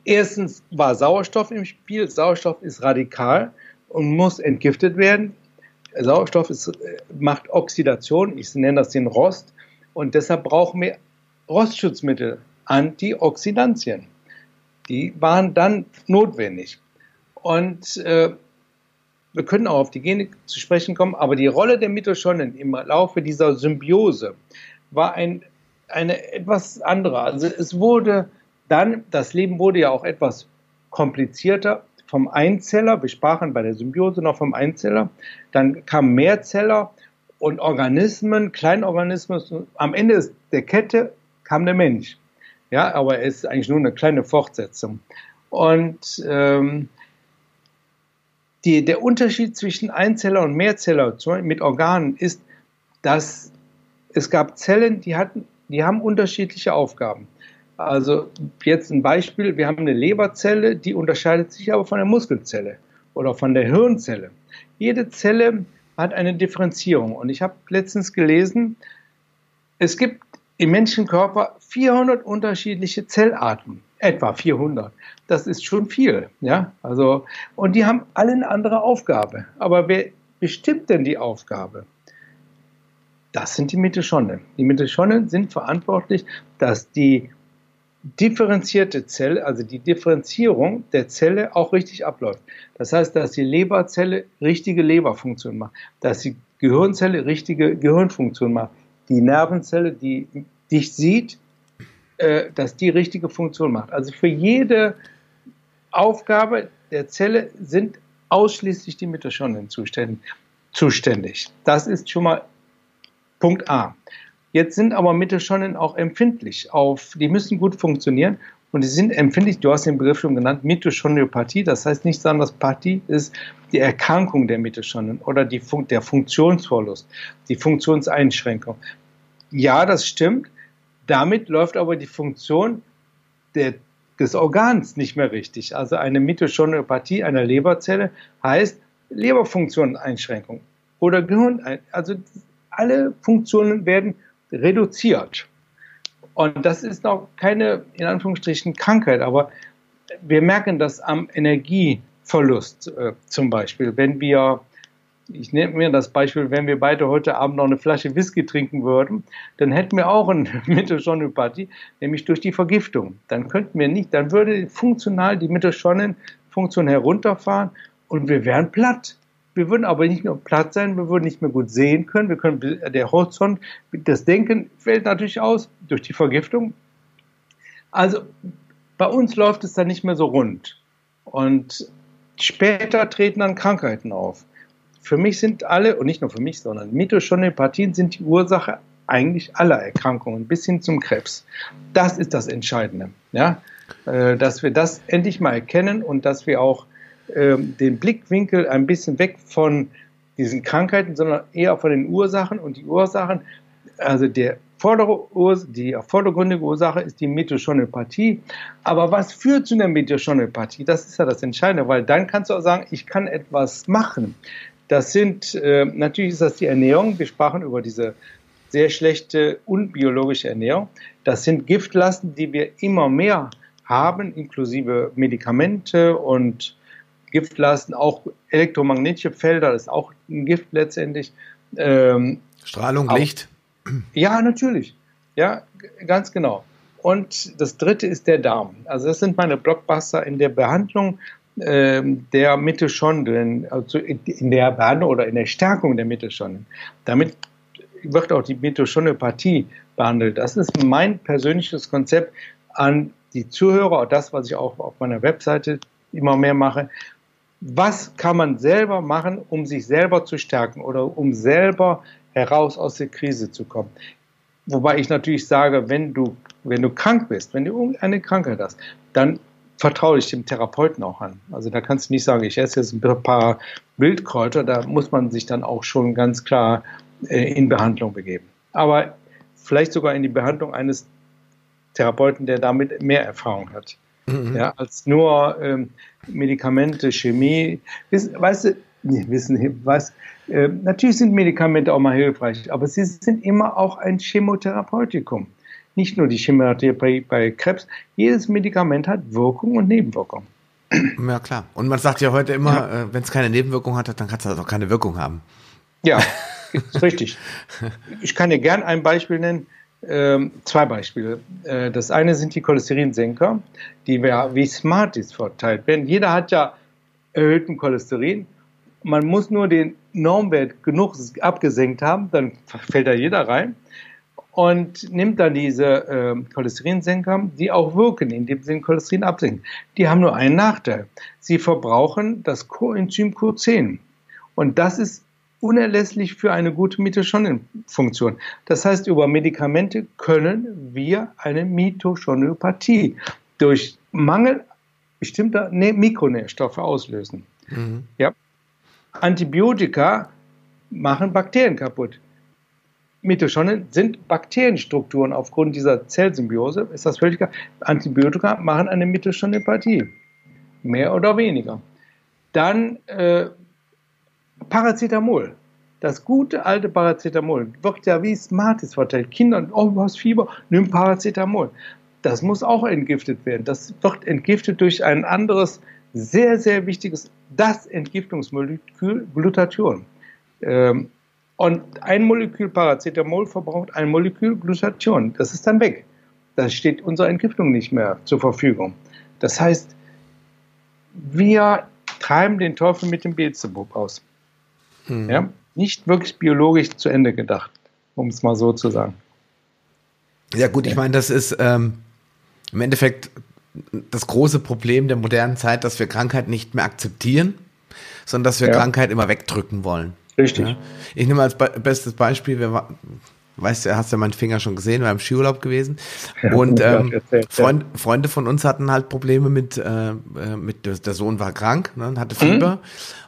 Erstens war Sauerstoff im Spiel. Sauerstoff ist radikal und muss entgiftet werden. Sauerstoff ist, äh, macht Oxidation, ich nenne das den Rost, und deshalb brauchen wir Rostschutzmittel, Antioxidantien. Die waren dann notwendig. Und äh, wir können auch auf die Genik zu sprechen kommen, aber die Rolle der Mitochondrien im Laufe dieser Symbiose war ein, eine etwas andere. Also es wurde dann, das Leben wurde ja auch etwas komplizierter vom Einzeller, wir sprachen bei der Symbiose noch vom Einzeller, dann kamen Mehrzeller und Organismen, Kleinorganismen, am Ende der Kette kam der Mensch. Ja, aber er ist eigentlich nur eine kleine Fortsetzung. Und ähm, die, der Unterschied zwischen Einzeller und Mehrzeller mit Organen ist, dass es gab Zellen, die hatten, die haben unterschiedliche Aufgaben. Also jetzt ein Beispiel, wir haben eine Leberzelle, die unterscheidet sich aber von der Muskelzelle oder von der Hirnzelle. Jede Zelle hat eine Differenzierung und ich habe letztens gelesen, es gibt im Menschenkörper 400 unterschiedliche Zellarten, etwa 400. Das ist schon viel, ja? Also und die haben alle eine andere Aufgabe. Aber wer bestimmt denn die Aufgabe? Das sind die Mitochondrien. Die Mitochondrien sind verantwortlich, dass die differenzierte Zelle, also die Differenzierung der Zelle auch richtig abläuft. Das heißt, dass die Leberzelle richtige Leberfunktion macht, dass die Gehirnzelle richtige Gehirnfunktion macht, die Nervenzelle, die dich sieht, äh, dass die richtige Funktion macht. Also für jede Aufgabe der Zelle sind ausschließlich die Mitochondrien zuständig. Das ist schon mal Punkt A. Jetzt sind aber Mitochondrien auch empfindlich auf, die müssen gut funktionieren und die sind empfindlich, du hast den Begriff schon genannt, Mitochondriopathie, das heißt nichts anderes, Pathie ist die Erkrankung der Mitochondrien oder die, der Funktionsverlust, die Funktionseinschränkung. Ja, das stimmt, damit läuft aber die Funktion der, des Organs nicht mehr richtig. Also eine Mitochondriopathie einer Leberzelle heißt Leberfunktionseinschränkung oder Gehirn, also alle Funktionen werden reduziert. Und das ist noch keine, in Anführungsstrichen, Krankheit, aber wir merken das am Energieverlust äh, zum Beispiel. Wenn wir, ich nehme mir das Beispiel, wenn wir beide heute Abend noch eine Flasche Whisky trinken würden, dann hätten wir auch eine Mitochondriopathie, nämlich durch die Vergiftung. Dann könnten wir nicht, dann würde funktional die Mitochondrien-Funktion herunterfahren und wir wären platt. Wir würden aber nicht nur platt sein, wir würden nicht mehr gut sehen können. Wir können der Horizont, das Denken fällt natürlich aus durch die Vergiftung. Also bei uns läuft es dann nicht mehr so rund. Und später treten dann Krankheiten auf. Für mich sind alle, und nicht nur für mich, sondern Mitochondriopathien sind die Ursache eigentlich aller Erkrankungen bis hin zum Krebs. Das ist das Entscheidende, ja, dass wir das endlich mal erkennen und dass wir auch den Blickwinkel ein bisschen weg von diesen Krankheiten, sondern eher von den Ursachen. Und die Ursachen, also der die vordergründige Ursache ist die Mitochondriopathie. Aber was führt zu einer Mitochondriopathie? Das ist ja das Entscheidende, weil dann kannst du auch sagen, ich kann etwas machen. Das sind, äh, natürlich ist das die Ernährung. Wir sprachen über diese sehr schlechte unbiologische Ernährung. Das sind Giftlasten, die wir immer mehr haben, inklusive Medikamente und Giftlasten, auch elektromagnetische Felder, das ist auch ein Gift letztendlich. Ähm, Strahlung, auch, Licht. Ja, natürlich. Ja, ganz genau. Und das dritte ist der Darm. Also das sind meine Blockbuster in der Behandlung ähm, der Mitochondrien, also in der Behandlung oder in der Stärkung der Mitochondrien. Damit wird auch die Mitochondriopathie behandelt. Das ist mein persönliches Konzept an die Zuhörer, das, was ich auch auf meiner Webseite immer mehr mache. Was kann man selber machen, um sich selber zu stärken oder um selber heraus aus der Krise zu kommen? Wobei ich natürlich sage, wenn du, wenn du krank bist, wenn du irgendeine Krankheit hast, dann vertraue ich dem Therapeuten auch an. Also da kannst du nicht sagen, ich esse jetzt ein paar Wildkräuter, da muss man sich dann auch schon ganz klar äh, in Behandlung begeben. Aber vielleicht sogar in die Behandlung eines Therapeuten, der damit mehr Erfahrung hat. Mhm. Ja, als nur ähm, Medikamente, Chemie. Weißt du, nee, wissen, was, äh, natürlich sind Medikamente auch mal hilfreich, aber sie sind immer auch ein Chemotherapeutikum. Nicht nur die Chemotherapie bei Krebs, jedes Medikament hat Wirkung und Nebenwirkung. Ja, klar. Und man sagt ja heute immer, ja. äh, wenn es keine Nebenwirkung hat, dann kann es auch keine Wirkung haben. Ja, ist richtig. Ich kann dir gern ein Beispiel nennen. Ähm, zwei Beispiele. Äh, das eine sind die Cholesterinsenker, die wir wie Smarties verteilt werden. Jeder hat ja erhöhten Cholesterin. Man muss nur den Normwert genug abgesenkt haben, dann fällt da jeder rein und nimmt dann diese äh, Cholesterinsenker, die auch wirken, indem sie den Cholesterin absenken. Die haben nur einen Nachteil. Sie verbrauchen das Coenzym Q10. Und das ist unerlässlich für eine gute Mitochondrienfunktion. Das heißt, über Medikamente können wir eine Mitochondriopathie durch Mangel bestimmter Mikronährstoffe auslösen. Mhm. Ja. Antibiotika machen Bakterien kaputt. Mitochondrien sind Bakterienstrukturen aufgrund dieser Zellsymbiose. Ist das völlig klar? Antibiotika machen eine Mitochondriopathie. Mehr oder weniger. Dann äh, Paracetamol. Das gute alte Paracetamol wird ja wie Smarties verteilt. Kinder, oh, du hast Fieber, nimm Paracetamol. Das muss auch entgiftet werden. Das wird entgiftet durch ein anderes, sehr, sehr wichtiges, das Entgiftungsmolekül Glutathion. Ähm, und ein Molekül Paracetamol verbraucht ein Molekül Glutathion. Das ist dann weg. Das steht unserer Entgiftung nicht mehr zur Verfügung. Das heißt, wir treiben den Teufel mit dem Beelzebub aus. Mhm. Ja? Nicht wirklich biologisch zu Ende gedacht, um es mal so zu sagen. Ja gut, ich meine, das ist ähm, im Endeffekt das große Problem der modernen Zeit, dass wir Krankheit nicht mehr akzeptieren, sondern dass wir ja. Krankheit immer wegdrücken wollen. Richtig. Ja? Ich nehme als be bestes Beispiel, wir weißt du, hast ja meinen Finger schon gesehen, wir waren im Skiurlaub gewesen. Ja, und ähm, Freund, Freunde von uns hatten halt Probleme mit, äh, äh mit der Sohn war krank, ne, hatte Fieber.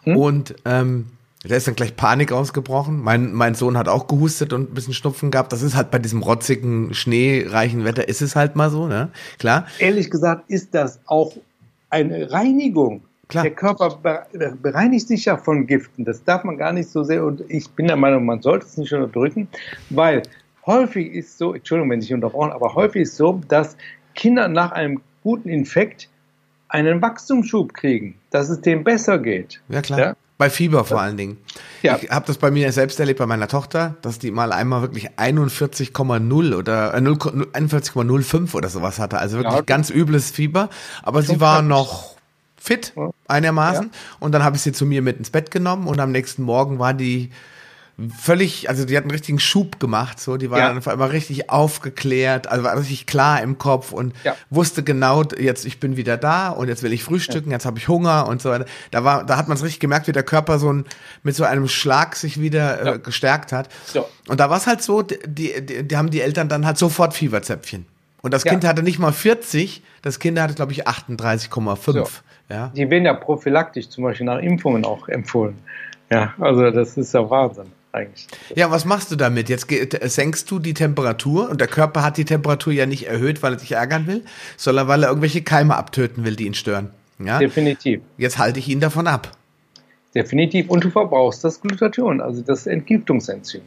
Mhm. Und ähm, da ist dann gleich Panik ausgebrochen. Mein, mein Sohn hat auch gehustet und ein bisschen Schnupfen gehabt. Das ist halt bei diesem rotzigen, schneereichen Wetter, ist es halt mal so, ne? Klar. Ehrlich gesagt ist das auch eine Reinigung. Klar. Der Körper bereinigt sich ja von Giften. Das darf man gar nicht so sehr, und ich bin der Meinung, man sollte es nicht unterdrücken, weil häufig ist so, Entschuldigung, wenn ich unterbrochen, aber häufig ist so, dass Kinder nach einem guten Infekt einen Wachstumsschub kriegen, dass es dem besser geht. Ja, klar. Ja? Bei Fieber vor allen Dingen. Ja. Ich habe das bei mir selbst erlebt, bei meiner Tochter, dass die mal einmal wirklich 41,0 oder äh, 41,05 oder sowas hatte. Also wirklich ja. ganz übles Fieber. Aber sie war noch fit einigermaßen. Ja. Und dann habe ich sie zu mir mit ins Bett genommen und am nächsten Morgen war die völlig, also die hat einen richtigen Schub gemacht, so, die war ja. dann auf einmal richtig aufgeklärt, also war richtig klar im Kopf und ja. wusste genau, jetzt ich bin wieder da und jetzt will ich frühstücken, ja. jetzt habe ich Hunger und so weiter. Da war, da hat man es richtig gemerkt, wie der Körper so ein, mit so einem Schlag sich wieder äh, gestärkt hat. So. Und da war es halt so, die, die, die haben die Eltern dann halt sofort Fieberzäpfchen. Und das Kind hatte nicht mal 40, das Kind hatte, glaube ich, 38,5. So. Ja. Die werden ja prophylaktisch zum Beispiel nach Impfungen auch empfohlen. Ja, also das ist ja Wahnsinn eigentlich. Ja, was machst du damit? Jetzt senkst du die Temperatur und der Körper hat die Temperatur ja nicht erhöht, weil er sich ärgern will, sondern weil er irgendwelche Keime abtöten will, die ihn stören. Ja? Definitiv. Jetzt halte ich ihn davon ab. Definitiv. Und du verbrauchst das Glutathion, also das Entgiftungsenzym.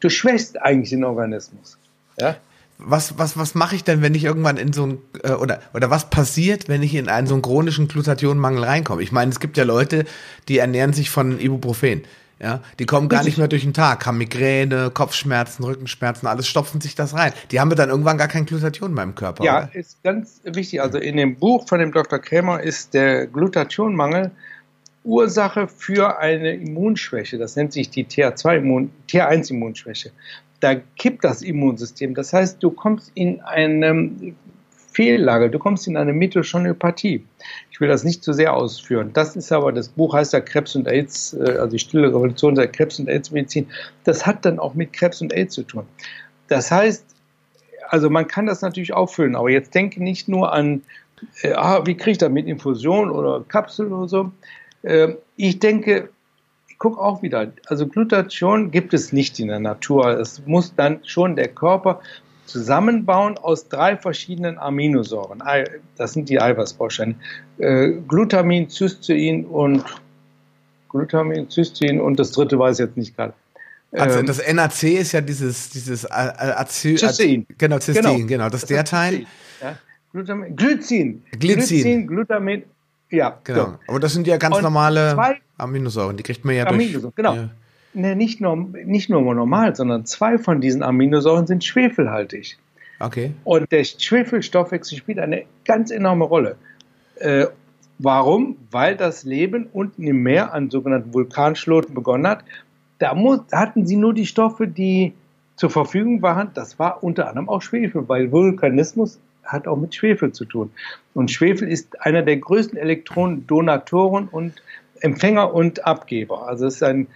du schwächst eigentlich den Organismus. Ja? Was, was, was mache ich denn, wenn ich irgendwann in so ein, äh, oder, oder was passiert, wenn ich in einen so einen chronischen Glutathionmangel reinkomme? Ich meine, es gibt ja Leute, die ernähren sich von Ibuprofen. Ja, die kommen gar nicht mehr durch den Tag, haben Migräne, Kopfschmerzen, Rückenschmerzen, alles stopfen sich das rein. Die haben dann irgendwann gar kein Glutathion mehr im Körper. Ja, oder? ist ganz wichtig. Also in dem Buch von dem Dr. Krämer ist der Glutathionmangel Ursache für eine Immunschwäche. Das nennt sich die TH2-Immun, TH1-Immunschwäche. Da kippt das Immunsystem. Das heißt, du kommst in eine Fehllage, du kommst in eine Mitochondriopathie. Ich will das nicht zu sehr ausführen. Das ist aber, das Buch heißt ja Krebs und AIDS, äh, also die stille Revolution der Krebs- und AIDS-Medizin. Das hat dann auch mit Krebs und AIDS zu tun. Das heißt, also man kann das natürlich auffüllen, aber jetzt denke nicht nur an, äh, ah, wie kriege ich das mit Infusion oder Kapsel oder so. Äh, ich denke, ich gucke auch wieder, also Glutathion gibt es nicht in der Natur. Es muss dann schon der Körper zusammenbauen aus drei verschiedenen Aminosäuren. Das sind die Eiweißbausteine. Äh, Glutamin, Cystein und Glutamin, Cystein und das dritte weiß ich jetzt nicht gerade. Also ähm, das NAC ist ja dieses dieses Azyl, Cystein. Genau, Cystein, genau. genau. Das, ist der Teil. Ja. Glutamin, Glycin. Glycin. Glycin, Glutamin. Ja, genau. So. Aber das sind ja ganz und normale Aminosäuren. Die kriegt man ja Aminosäuren, durch. Genau. Ja. Nee, nicht nur, nicht nur normal, sondern zwei von diesen Aminosäuren sind schwefelhaltig. Okay. Und der Schwefelstoffwechsel spielt eine ganz enorme Rolle. Äh, warum? Weil das Leben unten im Meer an sogenannten Vulkanschloten begonnen hat. Da muss, hatten sie nur die Stoffe, die zur Verfügung waren. Das war unter anderem auch Schwefel, weil Vulkanismus hat auch mit Schwefel zu tun. Und Schwefel ist einer der größten Elektronendonatoren und Empfänger und Abgeber. Also es ein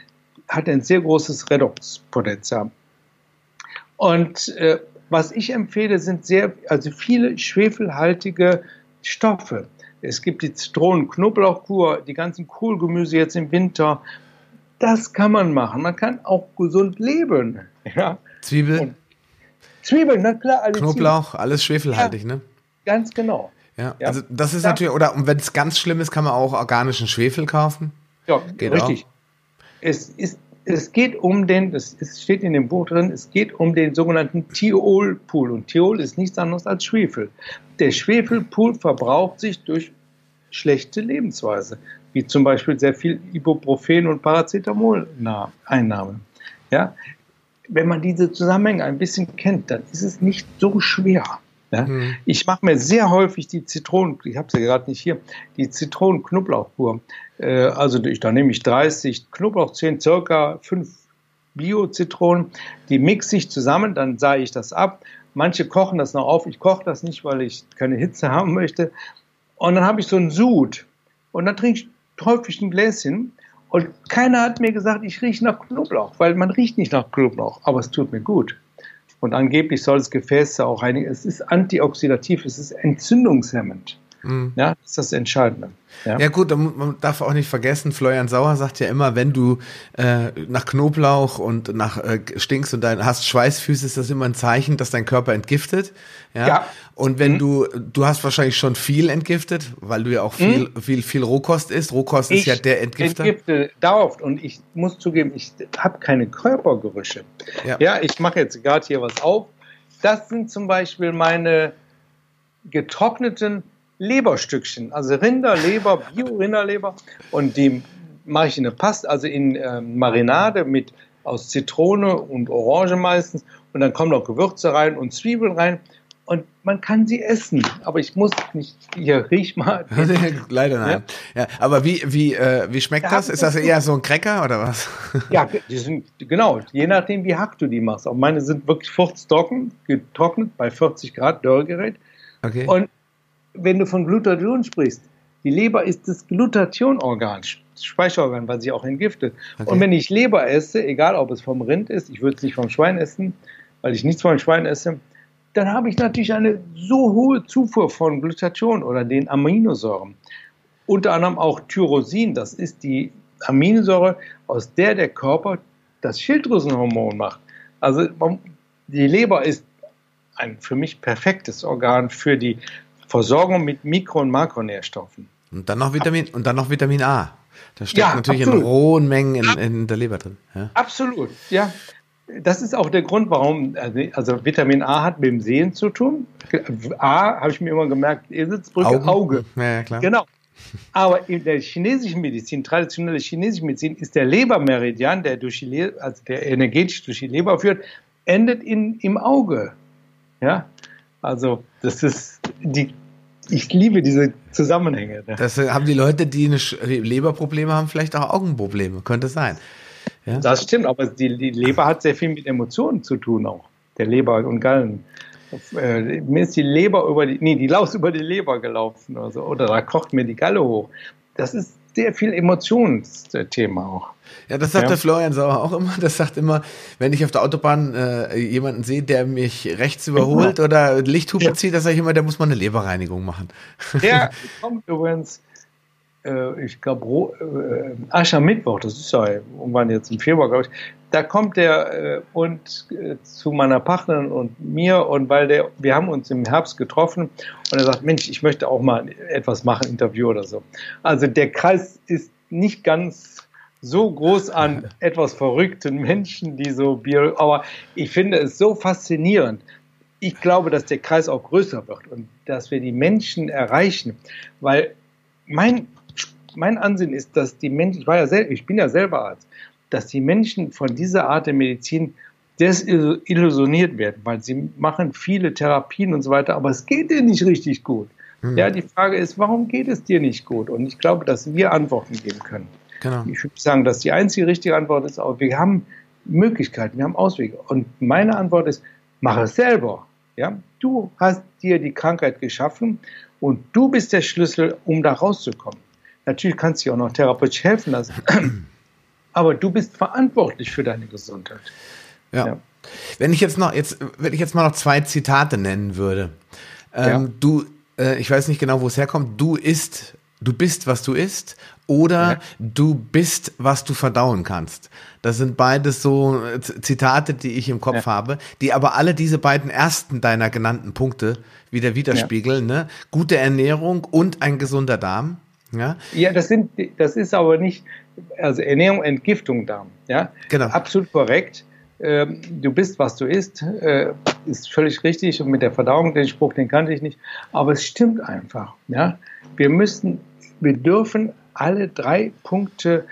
hat ein sehr großes Redoxpotenzial. Und äh, was ich empfehle, sind sehr, also viele schwefelhaltige Stoffe. Es gibt die Zitronen-Knoblauchkur, die ganzen Kohlgemüse jetzt im Winter. Das kann man machen. Man kann auch gesund leben. Ja? Zwiebeln? Zwiebeln, na klar. Alle Knoblauch, Zwiebeln. alles schwefelhaltig, ja, ne? Ganz genau. Ja, ja. also das ist ja. natürlich, oder wenn es ganz schlimm ist, kann man auch organischen Schwefel kaufen. Ja, Geht richtig. Auch es, ist, es geht um den, das steht in dem Buch drin, es geht um den sogenannten Thiolpool. Und Thiol ist nichts anderes als Schwefel. Der Schwefelpool verbraucht sich durch schlechte Lebensweise, wie zum Beispiel sehr viel Ibuprofen und Paracetamol-Einnahme. Ja? Wenn man diese Zusammenhänge ein bisschen kennt, dann ist es nicht so schwer. Ja? Mhm. Ich mache mir sehr häufig die Zitronen, ich habe sie ja gerade nicht hier, die Zitronen-Knoblauchkur. Äh, also ich, da nehme ich 30 Knoblauchzehen, circa 5 Bio-Zitronen, die mixe ich zusammen, dann sah ich das ab. Manche kochen das noch auf, ich koche das nicht, weil ich keine Hitze haben möchte. Und dann habe ich so einen Sud. Und dann trinke ich häufig ein Gläschen. Und keiner hat mir gesagt, ich rieche nach Knoblauch, weil man riecht nicht nach Knoblauch, aber es tut mir gut. Und angeblich soll das Gefäß auch reinigen. Es ist antioxidativ, es ist entzündungshemmend. Mhm. Ja, das ist das Entscheidende. Ja, ja gut, man darf auch nicht vergessen, Florian Sauer sagt ja immer, wenn du äh, nach Knoblauch und nach äh, stinkst und dein, hast Schweißfüße, ist das immer ein Zeichen, dass dein Körper entgiftet. Ja. ja. Und wenn mhm. du, du hast wahrscheinlich schon viel entgiftet, weil du ja auch viel, mhm. viel, viel Rohkost isst. Rohkost ich ist ja der Entgifter. Ich entgifte dauerhaft und ich muss zugeben, ich habe keine Körpergerüche. Ja, ja ich mache jetzt gerade hier was auf. Das sind zum Beispiel meine getrockneten Leberstückchen, also Rinderleber, Bio-Rinderleber und die mache ich in eine Paste, also in äh, Marinade mit aus Zitrone und Orange meistens und dann kommen noch Gewürze rein und Zwiebeln rein und man kann sie essen, aber ich muss nicht hier riech mal. Leider nein. Ja? ja, aber wie wie äh, wie schmeckt das? Ist das eher so ein Cracker oder was? ja, die sind genau, je nachdem wie hack du die machst. Auch meine sind wirklich furztrocken, getrocknet bei 40 Grad Dörrgerät. Okay. Und wenn du von Glutathion sprichst, die Leber ist das Glutathionorgan, Speicherorgan, was sich auch entgiftet. Okay. Und wenn ich Leber esse, egal ob es vom Rind ist, ich würde es nicht vom Schwein essen, weil ich nichts vom Schwein esse, dann habe ich natürlich eine so hohe Zufuhr von Glutathion oder den Aminosäuren. Unter anderem auch Tyrosin, das ist die Aminosäure, aus der der Körper das Schilddrüsenhormon macht. Also die Leber ist ein für mich perfektes Organ für die Versorgung mit Mikro- und Makronährstoffen. Und dann noch Vitamin, und dann noch Vitamin A. Das steckt ja, natürlich absolut. in hohen Mengen in, in, der Leber drin. Ja. Absolut, ja. das ist auch der Grund, warum, also, also Vitamin A hat mit dem Sehen zu tun. A, habe ich mir immer gemerkt, Eselsbrücke, Augen. Auge. Ja, klar. Genau. Aber in der chinesischen Medizin, traditionelle chinesische Medizin, ist der Lebermeridian, der durch die Leber, also der energetisch durch die Leber führt, endet in, im Auge. Ja, also das ist die. Ich liebe diese Zusammenhänge. Das haben die Leute, die eine Leberprobleme haben, vielleicht auch Augenprobleme. Könnte sein. Ja? Das stimmt, aber die, die Leber hat sehr viel mit Emotionen zu tun auch. Der Leber und Gallen. Äh, mir ist die Leber über die, nee, die Laus über die Leber gelaufen oder so. Oder da kocht mir die Galle hoch. Das ist sehr viel Emotionsthema auch. Ja, das sagt ja. der Florian Sauer auch immer. Das sagt immer, wenn ich auf der Autobahn äh, jemanden sehe, der mich rechts überholt ja. oder Lichthupe ja. zieht, dann sage ich immer, der muss mal eine Leberreinigung machen. Der kommt übrigens äh, ich glaube, äh, Aschermittwoch, das ist ja irgendwann jetzt im Februar, glaube ich, da kommt der äh, und äh, zu meiner Partnerin und mir und weil der, wir haben uns im Herbst getroffen und er sagt, Mensch, ich möchte auch mal etwas machen, Interview oder so. Also der Kreis ist nicht ganz so groß an etwas verrückten Menschen, die so Bio, aber ich finde es so faszinierend. Ich glaube, dass der Kreis auch größer wird und dass wir die Menschen erreichen, weil mein mein Ansehen ist, dass die Menschen, ich war ja selber, ich bin ja selber Arzt, dass die Menschen von dieser Art der Medizin desillusioniert werden, weil sie machen viele Therapien und so weiter, aber es geht ihnen nicht richtig gut. Mhm. Ja, die Frage ist, warum geht es dir nicht gut? Und ich glaube, dass wir Antworten geben können. Genau. Ich würde sagen, dass die einzige richtige Antwort ist, auch wir haben Möglichkeiten, wir haben Auswege. Und meine Antwort ist, mach es selber. Ja, du hast dir die Krankheit geschaffen und du bist der Schlüssel, um da rauszukommen. Natürlich kannst du dir auch noch therapeutisch helfen lassen. Aber du bist verantwortlich für deine Gesundheit. Ja. ja. Wenn ich jetzt noch, jetzt, wenn ich jetzt mal noch zwei Zitate nennen würde. Ähm, ja. Du, äh, ich weiß nicht genau, wo es herkommt. Du isst, du bist, was du isst, oder ja. du bist, was du verdauen kannst. Das sind beides so äh, Zitate, die ich im Kopf habe, die aber alle diese beiden ersten deiner genannten Punkte wieder widerspiegeln. Ne? Gute Ernährung und ein gesunder Darm. Ja, ja das, sind, das ist aber nicht, also Ernährung, Entgiftung Darm. Ja, genau. Absolut korrekt. Ähm, du bist, was du isst, äh, ist völlig richtig. Und mit der Verdauung, den Spruch, den kannte ich nicht. Aber es stimmt einfach. Ja, wir müssen, wir dürfen alle drei Punkte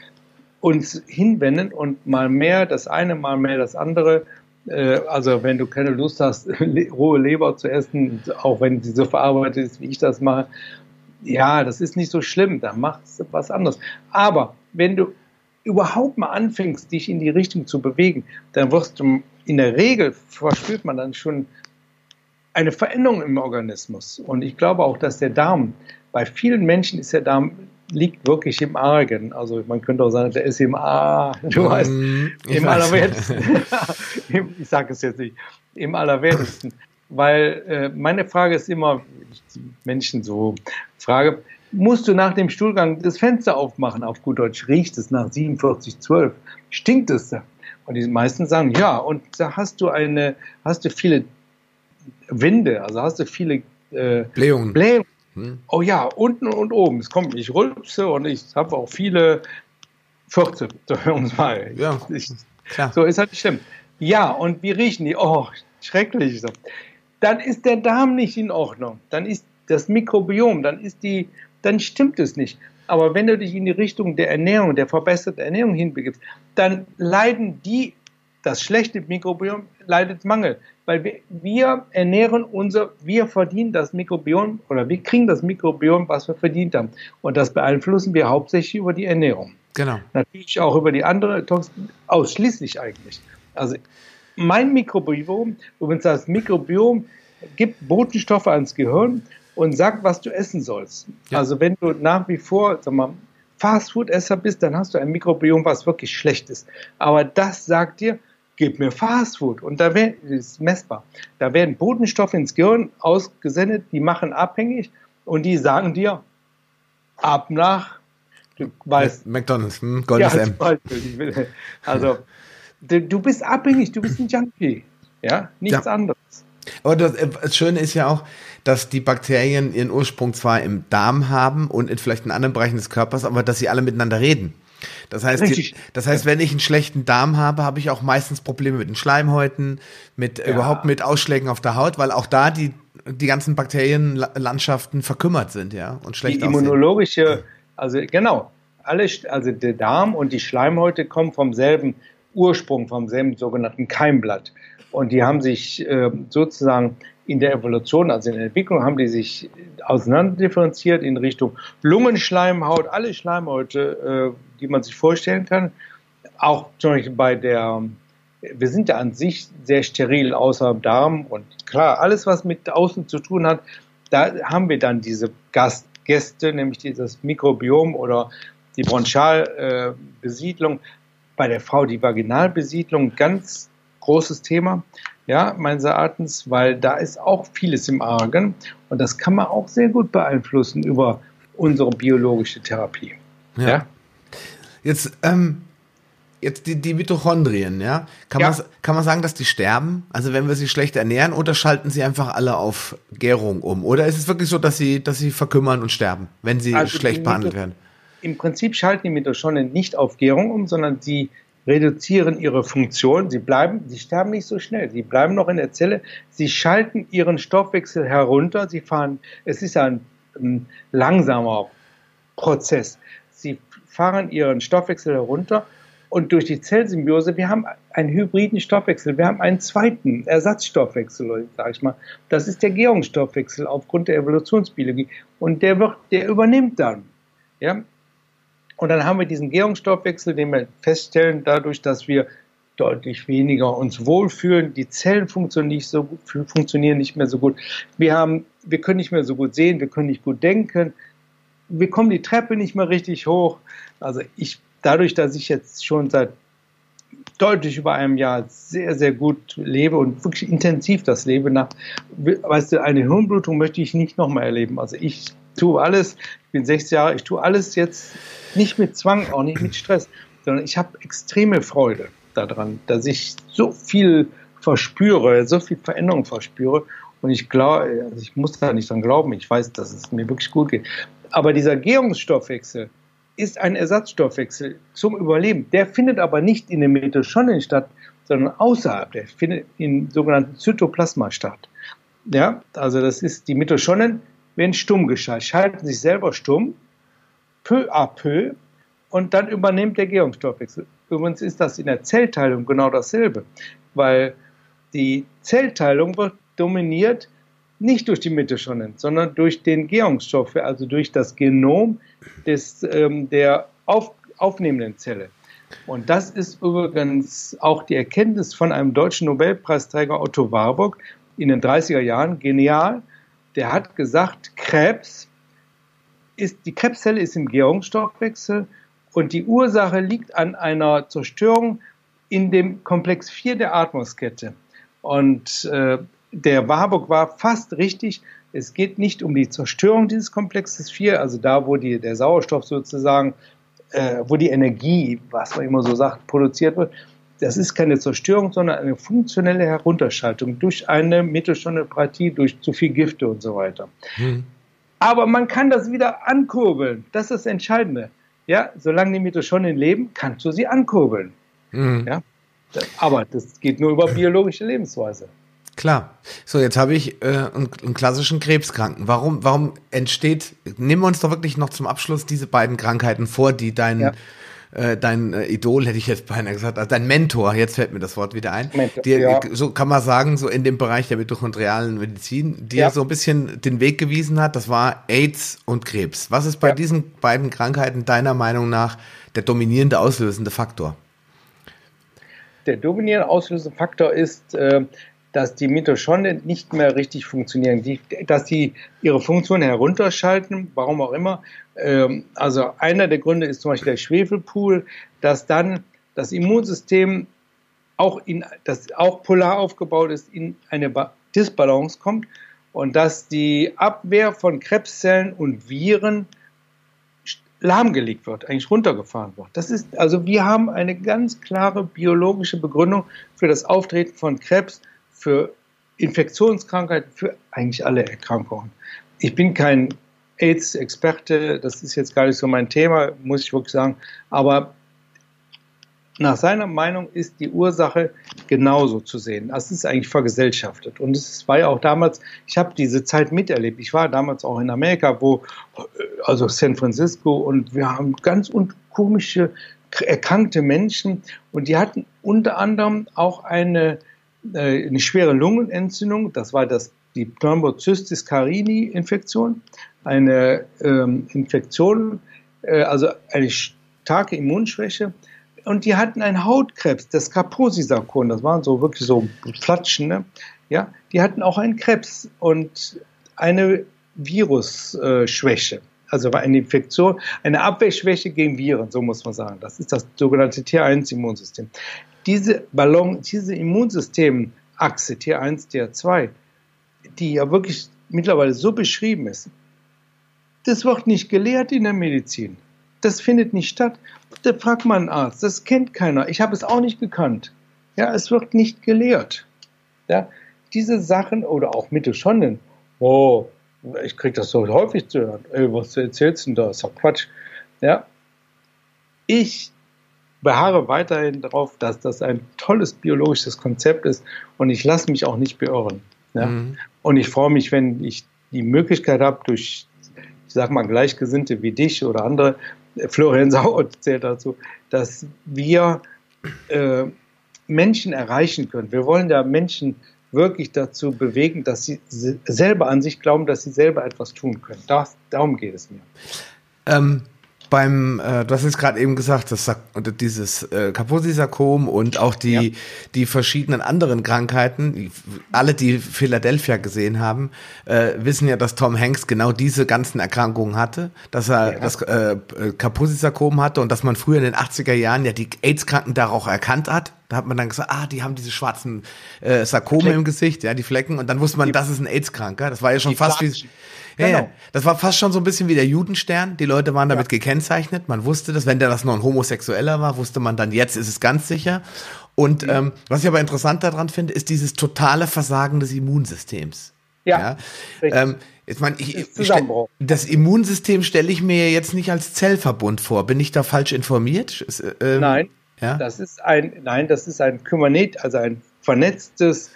uns hinwenden und mal mehr das eine, mal mehr das andere. Äh, also wenn du keine Lust hast, rohe Leber zu essen, auch wenn sie so verarbeitet ist, wie ich das mache, ja, das ist nicht so schlimm, da machst du was anderes. Aber wenn du überhaupt mal anfängst, dich in die Richtung zu bewegen, dann wirst du in der Regel verspürt man dann schon eine Veränderung im Organismus. Und ich glaube auch, dass der Darm, bei vielen Menschen ist der Darm, liegt wirklich im Argen. Also man könnte auch sagen, der ist im A, du mm, weißt, im Allerwertesten. ich sage es jetzt nicht, im Allerwertesten. Weil äh, meine Frage ist immer, ich die Menschen so frage, musst du nach dem Stuhlgang das Fenster aufmachen, auf gut Deutsch, riecht es nach 47,12, stinkt es da? Und die meisten sagen, ja, und da hast du eine, hast du viele Winde, also hast du viele äh, Blähungen. Blähungen. Hm. Oh ja, unten und oben. Es kommt, ich rülpse und ich habe auch viele Fürze, um es mal. Ja, ich, so ist halt stimmt. Ja, und wie riechen die? Oh, schrecklich. Dann ist der Darm nicht in Ordnung. Dann ist das Mikrobiom, dann ist die, dann stimmt es nicht. Aber wenn du dich in die Richtung der Ernährung, der verbesserten Ernährung hinbegibst, dann leiden die, das schlechte Mikrobiom leidet Mangel. Weil wir, wir ernähren unser, wir verdienen das Mikrobiom oder wir kriegen das Mikrobiom, was wir verdient haben. Und das beeinflussen wir hauptsächlich über die Ernährung. Genau. Natürlich auch über die andere ausschließlich eigentlich. Also mein Mikrobiom, übrigens das Mikrobiom gibt Botenstoffe ans Gehirn und sagt, was du essen sollst. Ja. Also wenn du nach wie vor, sag mal, Fastfood-Esser bist, dann hast du ein Mikrobiom, was wirklich schlecht ist. Aber das sagt dir, gib mir Fastfood. Und da wär, ist messbar. Da werden Botenstoffe ins Gehirn ausgesendet, die machen abhängig und die sagen dir, ab nach, du weißt. McDonalds, hm, Goldes ja, M. Also, du bist abhängig, du bist ein Junkie. Ja, nichts ja. anderes. Aber das, äh, das, Schöne ist ja auch, dass die Bakterien ihren Ursprung zwar im Darm haben und in vielleicht in anderen Bereichen des Körpers, aber dass sie alle miteinander reden. Das heißt, die, das heißt, wenn ich einen schlechten Darm habe, habe ich auch meistens Probleme mit den Schleimhäuten, mit ja. überhaupt mit Ausschlägen auf der Haut, weil auch da die die ganzen Bakterienlandschaften verkümmert sind, ja, und schlecht Die immunologische, aussehen. also genau, alle, also der Darm und die Schleimhäute kommen vom selben Ursprung, vom sogenannten Keimblatt. Und die haben sich äh, sozusagen in der Evolution, also in der Entwicklung, haben die sich auseinanderdifferenziert in Richtung Lungenschleimhaut, alle Schleimhäute, äh, die man sich vorstellen kann. Auch zum Beispiel bei der, wir sind ja an sich sehr steril außer Darm und klar, alles, was mit außen zu tun hat, da haben wir dann diese Gast, Gäste, nämlich dieses Mikrobiom oder die Bronchialbesiedlung. Äh, bei der Frau die Vaginalbesiedlung, ganz großes Thema, ja, meines Erachtens, weil da ist auch vieles im Argen und das kann man auch sehr gut beeinflussen über unsere biologische Therapie. Ja. ja? Jetzt, ähm, jetzt die, die Mitochondrien, ja? Kann, ja. Man, kann man sagen, dass die sterben? Also wenn wir sie schlecht ernähren oder schalten sie einfach alle auf Gärung um? Oder ist es wirklich so, dass sie, dass sie verkümmern und sterben, wenn sie also schlecht behandelt werden? Im Prinzip schalten die Mitochondrien nicht auf Gärung um, sondern sie reduzieren ihre Funktion. Sie bleiben, sie sterben nicht so schnell. Sie bleiben noch in der Zelle. Sie schalten ihren Stoffwechsel herunter. Sie fahren, es ist ein, ein langsamer Prozess. Sie fahren ihren Stoffwechsel herunter und durch die Zellsymbiose, wir haben einen hybriden Stoffwechsel, wir haben einen zweiten Ersatzstoffwechsel, sage ich mal. Das ist der Gärungsstoffwechsel aufgrund der Evolutionsbiologie. Und der wird, der übernimmt dann. Ja? Und dann haben wir diesen Gärungsstoffwechsel, den wir feststellen, dadurch, dass wir deutlich weniger uns wohlfühlen. Die Zellen funktionieren nicht, so gut, funktionieren nicht mehr so gut. Wir, haben, wir können nicht mehr so gut sehen, wir können nicht gut denken. Wir kommen die Treppe nicht mehr richtig hoch. Also ich, dadurch, dass ich jetzt schon seit deutlich über einem Jahr sehr, sehr gut lebe und wirklich intensiv das lebe nach, weißt du, eine Hirnblutung möchte ich nicht nochmal erleben. Also ich tue alles, ich bin 60 Jahre, ich tue alles jetzt nicht mit Zwang, auch nicht mit Stress, sondern ich habe extreme Freude daran, dass ich so viel verspüre, so viel Veränderung verspüre. Und ich glaube, also ich muss da nicht dran glauben, ich weiß, dass es mir wirklich gut geht. Aber dieser Gärungsstoffwechsel ist ein Ersatzstoffwechsel zum Überleben. Der findet aber nicht in den Mitochondrien statt, sondern außerhalb. Der findet in sogenannten Zytoplasma statt. Ja, also das ist, die Mitochondrien werden stumm geschaltet, schalten sich selber stumm peu à peu und dann übernimmt der Gärungsstoffwechsel. Übrigens ist das in der Zellteilung genau dasselbe, weil die Zellteilung wird dominiert nicht durch die Mitochondrien, sondern durch den Gärungsstoff, also durch das Genom des, ähm, der auf, aufnehmenden Zelle. Und das ist übrigens auch die Erkenntnis von einem deutschen Nobelpreisträger Otto Warburg in den 30er Jahren, genial. Der hat gesagt, Krebs ist, die Krebszelle ist im Gärungsstoffwechsel und die Ursache liegt an einer Zerstörung in dem Komplex 4 der Atmungskette. Und äh, der Warburg war fast richtig. Es geht nicht um die Zerstörung dieses Komplexes 4, also da, wo die, der Sauerstoff sozusagen, äh, wo die Energie, was man immer so sagt, produziert wird. Das ist keine Zerstörung, sondern eine funktionelle Herunterschaltung durch eine Mitochondriopathie, durch zu viel Gifte und so weiter. Hm. Aber man kann das wieder ankurbeln. Das ist das Entscheidende. Ja, solange die Mitochondrien leben, kannst du sie ankurbeln. Mhm. Ja? Aber das geht nur über biologische Lebensweise. Klar. So, jetzt habe ich äh, einen, einen, klassischen Krebskranken. Warum, warum entsteht, nehmen wir uns doch wirklich noch zum Abschluss diese beiden Krankheiten vor, die deinen ja äh, dein äh, Idol, hätte ich jetzt beinahe gesagt, also dein Mentor, jetzt fällt mir das Wort wieder ein, Mentor, dir, ja. so kann man sagen, so in dem Bereich der mitochondrialen Medizin, dir ja. so ein bisschen den Weg gewiesen hat, das war AIDS und Krebs. Was ist bei ja. diesen beiden Krankheiten deiner Meinung nach der dominierende auslösende Faktor? Der dominierende auslösende Faktor ist, äh, dass die Mitochondrien nicht mehr richtig funktionieren, die, dass sie ihre Funktion herunterschalten, warum auch immer. Ähm, also einer der Gründe ist zum Beispiel der Schwefelpool, dass dann das Immunsystem auch, in, das auch polar aufgebaut ist, in eine Disbalance kommt und dass die Abwehr von Krebszellen und Viren lahmgelegt wird, eigentlich runtergefahren wird. Das ist, also wir haben eine ganz klare biologische Begründung für das Auftreten von Krebs für Infektionskrankheiten, für eigentlich alle Erkrankungen. Ich bin kein AIDS-Experte, das ist jetzt gar nicht so mein Thema, muss ich wirklich sagen, aber nach seiner Meinung ist die Ursache genauso zu sehen. Das ist eigentlich vergesellschaftet. Und es war ja auch damals, ich habe diese Zeit miterlebt. Ich war damals auch in Amerika, wo, also San Francisco, und wir haben ganz komische, erkrankte Menschen. Und die hatten unter anderem auch eine, äh, eine schwere Lungenentzündung. Das war das, die Thrombocytis carini-Infektion. Eine ähm, Infektion, äh, also eine starke Immunschwäche und die hatten einen Hautkrebs, das Kaposi-Sarkom, das waren so wirklich so Flatschen, ne? ja, die hatten auch einen Krebs und eine Virusschwäche. Also eine Infektion, eine Abwehrschwäche gegen Viren, so muss man sagen. Das ist das sogenannte T1-Immunsystem. Diese Ballon, diese Immunsystemachse T1, T2, die ja wirklich mittlerweile so beschrieben ist, das wird nicht gelehrt in der Medizin. Das findet nicht statt. Da fragt man einen Arzt. Das kennt keiner. Ich habe es auch nicht gekannt. Ja, es wird nicht gelehrt. Ja, diese Sachen oder auch Mitochondrien. Oh, ich kriege das so häufig zu hören. Ey, was erzählst du denn da? Ist doch Quatsch. Ja, ich beharre weiterhin darauf, dass das ein tolles biologisches Konzept ist und ich lasse mich auch nicht beirren. Ja? Mhm. Und ich freue mich, wenn ich die Möglichkeit habe, durch, ich sag mal, Gleichgesinnte wie dich oder andere Florian Sauer zählt dazu, dass wir äh, Menschen erreichen können. Wir wollen ja Menschen wirklich dazu bewegen, dass sie selber an sich glauben, dass sie selber etwas tun können. Das, darum geht es mir. Ähm, beim, äh, du hast jetzt gerade eben gesagt, das dieses äh, Kaposi-Sarkom und auch die, ja. die verschiedenen anderen Krankheiten, alle, die Philadelphia gesehen haben, äh, wissen ja, dass Tom Hanks genau diese ganzen Erkrankungen hatte, dass er ja. das äh, Kaposi-Sarkom hatte und dass man früher in den 80er Jahren ja die AIDS-Kranken da auch erkannt hat. Da hat man dann gesagt, ah, die haben diese schwarzen äh, Sarkome Flecken. im Gesicht, ja, die Flecken. Und dann wusste man, die, das ist ein AIDS-Kranker. Das war ja schon fast wie, ja, genau. ja, das war fast schon so ein bisschen wie der Judenstern. Die Leute waren damit ja. gekennzeichnet. Man wusste das. Wenn der das noch ein Homosexueller war, wusste man dann, jetzt ist es ganz sicher. Und mhm. ähm, was ich aber interessant daran finde, ist dieses totale Versagen des Immunsystems. Ja. ja? Ähm, ich meine, ich, ich das Immunsystem stelle ich mir jetzt nicht als Zellverbund vor. Bin ich da falsch informiert? Ähm, nein. Ja? Das ist ein, nein, das ist ein Kybernet, also ein vernetztes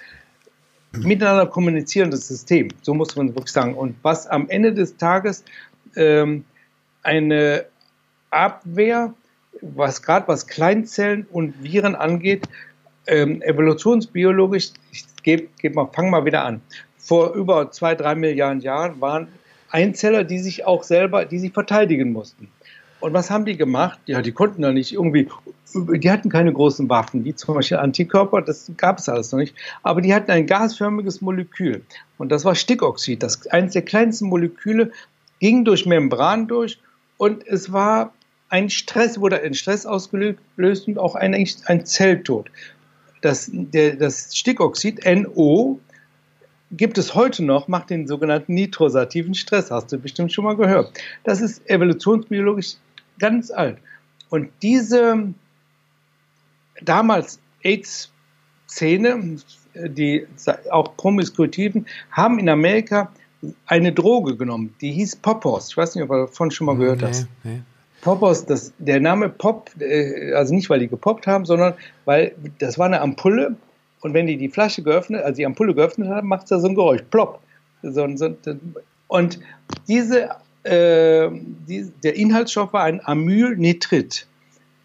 miteinander kommunizierendes System. So muss man wirklich sagen. Und was am Ende des Tages ähm, eine Abwehr, was gerade was Kleinzellen und Viren angeht, ähm, evolutionsbiologisch, ich gebe geb mal, fang mal wieder an. Vor über zwei, drei Milliarden Jahren waren Einzeller, die sich auch selber, die sich verteidigen mussten. Und was haben die gemacht? Ja, die konnten da nicht irgendwie, die hatten keine großen Waffen, wie zum Beispiel Antikörper, das gab es alles noch nicht. Aber die hatten ein gasförmiges Molekül. Und das war Stickoxid. Das eines der kleinsten Moleküle ging durch Membran durch und es war ein Stress, wurde ein Stress ausgelöst und auch ein, ein Zelltod. Das, der, das Stickoxid, NO, gibt es heute noch, macht den sogenannten nitrosativen Stress. Hast du bestimmt schon mal gehört. Das ist evolutionsbiologisch ganz alt. Und diese damals AIDS-Szene, die auch Promiskuitiven, haben in Amerika eine Droge genommen, die hieß Popos. Ich weiß nicht, ob du davon schon mal gehört nee, hast. Nee. Popos, das, der Name Pop, äh, also nicht, weil die gepoppt haben, sondern weil das war eine Ampulle und wenn die die Flasche geöffnet, also die Ampulle geöffnet haben, macht es da so ein Geräusch, plopp. So, so, und diese äh, die, der Inhaltsstoff war ein Amylnitrit.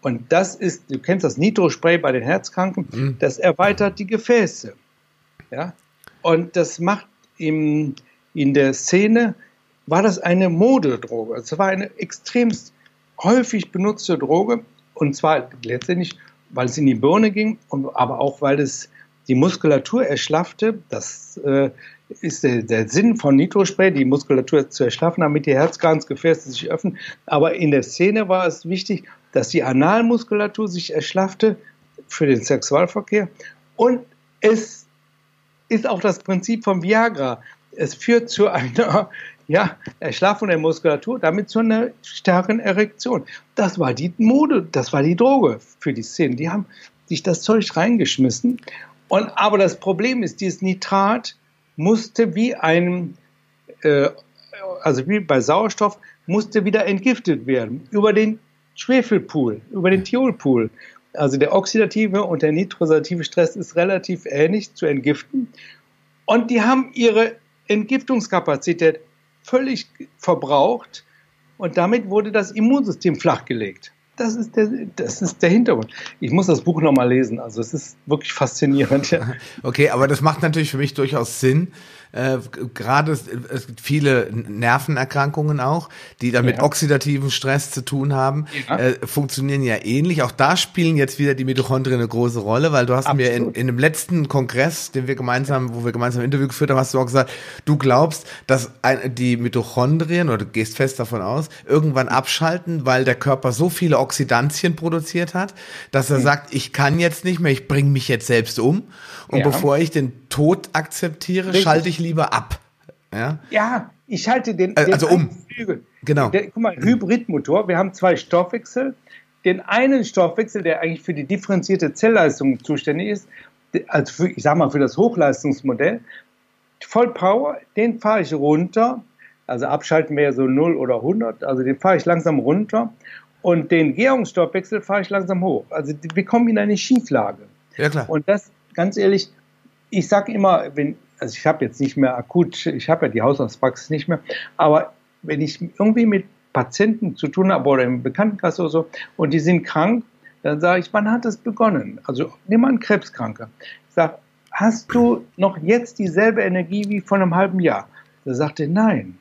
Und das ist, du kennst das Nitrospray bei den Herzkranken, mhm. das erweitert die Gefäße. Ja? Und das macht im, in der Szene, war das eine Modedroge. Es war eine extremst häufig benutzte Droge. Und zwar letztendlich, weil es in die Birne ging, aber auch, weil es die Muskulatur erschlaffte. Das äh, ist der, der, Sinn von Nitrospray, die Muskulatur zu erschlaffen, damit die Herzkranzgefäße sich öffnen. Aber in der Szene war es wichtig, dass die Analmuskulatur sich erschlaffte für den Sexualverkehr. Und es ist auch das Prinzip von Viagra. Es führt zu einer ja, Erschlaffung der Muskulatur, damit zu einer stärkeren Erektion. Das war die Mode, das war die Droge für die Szene. Die haben sich das Zeug reingeschmissen. Und, aber das Problem ist, dieses Nitrat musste wie ein, äh, also wie bei Sauerstoff, musste wieder entgiftet werden über den Schwefelpool, über den Thiolpool. Also der oxidative und der nitrosative Stress ist relativ ähnlich zu entgiften. Und die haben ihre Entgiftungskapazität völlig verbraucht und damit wurde das Immunsystem flachgelegt. Das ist der, das ist der Hintergrund. Ich muss das Buch nochmal lesen. Also es ist wirklich faszinierend. Okay, aber das macht natürlich für mich durchaus Sinn, äh, gerade es gibt viele Nervenerkrankungen auch, die da mit ja. oxidativen Stress zu tun haben, ja. äh, funktionieren ja ähnlich. Auch da spielen jetzt wieder die Mitochondrien eine große Rolle, weil du hast Absolut. mir in, in dem letzten Kongress, den wir gemeinsam, wo wir gemeinsam ein Interview geführt haben, hast du auch gesagt, du glaubst, dass ein, die Mitochondrien, oder du gehst fest davon aus, irgendwann abschalten, weil der Körper so viele Oxidantien produziert hat, dass er mhm. sagt, ich kann jetzt nicht mehr, ich bringe mich jetzt selbst um. Und ja. bevor ich den Tod akzeptiere, Richtig. schalte ich lieber ab. Ja, ja ich schalte den, äh, den also um. Flügel. Genau. Der, guck mal, Hybridmotor, wir haben zwei Stoffwechsel. Den einen Stoffwechsel, der eigentlich für die differenzierte Zellleistung zuständig ist, also für, ich sag mal für das Hochleistungsmodell, Vollpower, den fahre ich runter. Also abschalten wäre so 0 oder 100, also den fahre ich langsam runter. Und den Gärungsstoffwechsel fahre ich langsam hoch. Also wir kommen in eine Schieflage. Ja, klar. Und das, ganz ehrlich, ich sage immer, wenn, also ich habe jetzt nicht mehr akut, ich habe ja die Hausarztpraxis nicht mehr, aber wenn ich irgendwie mit Patienten zu tun habe oder im Bekanntenkreis oder so und die sind krank, dann sage ich, wann hat das begonnen? Also nimm mal einen Krebskranker. Ich sage, hast du noch jetzt dieselbe Energie wie vor einem halben Jahr? Da sagt er, nein.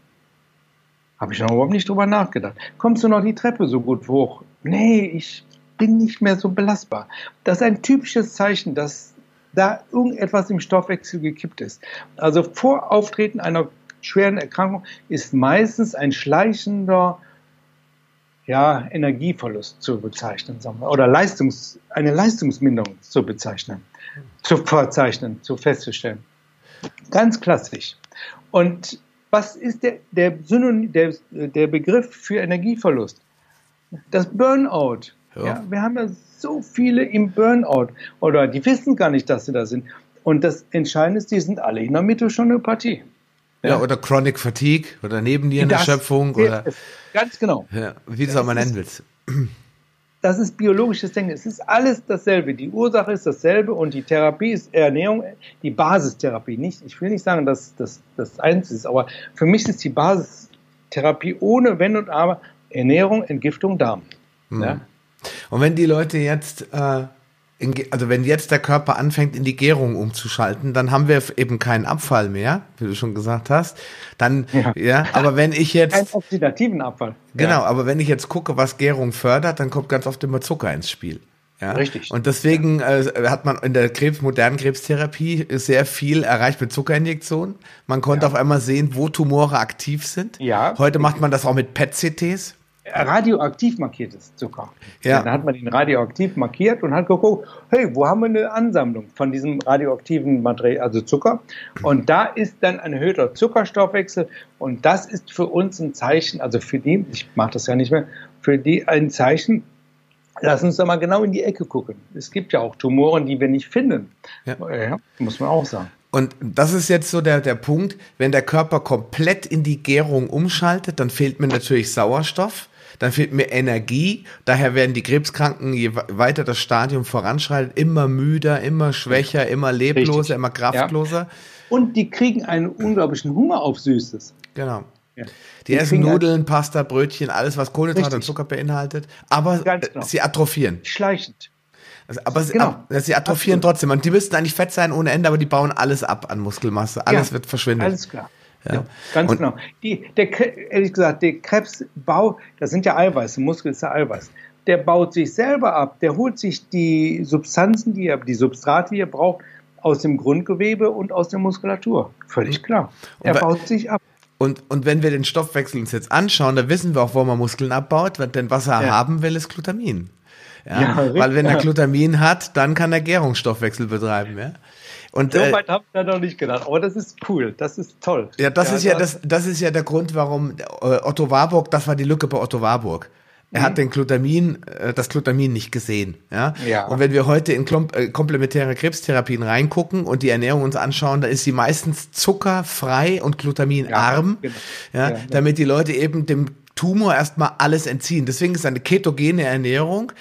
Habe ich noch überhaupt nicht drüber nachgedacht. Kommst du noch die Treppe so gut hoch? Nee, ich bin nicht mehr so belastbar. Das ist ein typisches Zeichen, dass da irgendetwas im Stoffwechsel gekippt ist. Also vor Auftreten einer schweren Erkrankung ist meistens ein schleichender ja, Energieverlust zu bezeichnen, sagen wir, oder Leistungs, eine Leistungsminderung zu bezeichnen, zu verzeichnen, zu festzustellen. Ganz klassisch. Und was ist der, der, Synonym, der, der Begriff für Energieverlust? Das Burnout. Ja. ja. wir haben ja so viele im Burnout oder die wissen gar nicht, dass sie da sind. Und das Entscheidende ist, die sind alle in der Mitochondriopathie. Ja, ja, oder Chronic Fatigue oder Nebennierenerschöpfung oder ganz genau. Ja, wie du es auch mal nennen willst. Das ist biologisches Denken. Es ist alles dasselbe. Die Ursache ist dasselbe und die Therapie ist Ernährung, die Basistherapie. Nicht, ich will nicht sagen, dass das das Einzige ist, aber für mich ist die Basistherapie ohne Wenn und Aber Ernährung, Entgiftung, Darm. Mhm. Ja? Und wenn die Leute jetzt, äh, in, also wenn jetzt der Körper anfängt, in die Gärung umzuschalten, dann haben wir eben keinen Abfall mehr, wie du schon gesagt hast. Dann, ja, ja aber wenn ich jetzt. Einen oxidativen Abfall. Genau, ja. aber wenn ich jetzt gucke, was Gärung fördert, dann kommt ganz oft immer Zucker ins Spiel. Ja? Richtig. Und deswegen äh, hat man in der Krebs, modernen Krebstherapie sehr viel erreicht mit Zuckerinjektionen. Man konnte ja. auf einmal sehen, wo Tumore aktiv sind. Ja. Heute macht man das auch mit PET-CTs radioaktiv markiertes Zucker. Ja. ja. Dann hat man ihn radioaktiv markiert und hat geguckt, hey, wo haben wir eine Ansammlung von diesem radioaktiven Material, also Zucker? Und da ist dann ein erhöhter Zuckerstoffwechsel und das ist für uns ein Zeichen, also für die, ich mache das ja nicht mehr, für die ein Zeichen, Lass uns da mal genau in die Ecke gucken. Es gibt ja auch Tumoren, die wir nicht finden. Ja. ja muss man auch sagen. Und das ist jetzt so der, der Punkt, wenn der Körper komplett in die Gärung umschaltet, dann fehlt mir natürlich Sauerstoff dann fehlt mir Energie. Daher werden die Krebskranken, je weiter das Stadium voranschreitet, immer müder, immer schwächer, immer lebloser, Richtig. immer kraftloser. Ja. Und die kriegen einen unglaublichen Hunger auf Süßes. Genau. Ja. Die, die essen Nudeln, Pasta, Brötchen, alles, was Kohlenhydrate und Zucker beinhaltet. Aber genau. sie atrophieren. Schleichend. Also, aber sie, genau. sie atrophieren Absolut. trotzdem. Und die müssten eigentlich fett sein ohne Ende, aber die bauen alles ab an Muskelmasse. Alles ja, wird verschwinden. Alles klar. Ja, ja ganz und, genau. Die, der, ehrlich gesagt, der Krebsbau, das sind ja Eiweiße, Muskel ist ja Eiweiß. Der baut sich selber ab, der holt sich die Substanzen, die er, die Substrate, die er braucht, aus dem Grundgewebe und aus der Muskulatur. Völlig klar. Er baut sich ab. Und, und wenn wir den Stoffwechsel uns jetzt anschauen, da wissen wir auch, wo man Muskeln abbaut, denn was er ja. haben will, ist Glutamin. Ja, ja weil wenn er Glutamin hat, dann kann er Gärungsstoffwechsel betreiben. Ja? Und, so äh, weit äh, habe ich da noch nicht gedacht, aber das ist cool, das ist toll. Ja, das ja, ist ja das, das ist ja der Grund, warum äh, Otto Warburg, das war die Lücke bei Otto Warburg. Er hat den Glutamin, äh, das Glutamin nicht gesehen. Ja? Ja. Und wenn wir heute in komplementäre Krebstherapien reingucken und die Ernährung uns anschauen, da ist sie meistens zuckerfrei und glutaminarm, Ja, genau. ja, Ja, ja. damit die Leute eben dem Tumor erstmal alles entziehen. Deswegen ist eine ketogene Ernährung,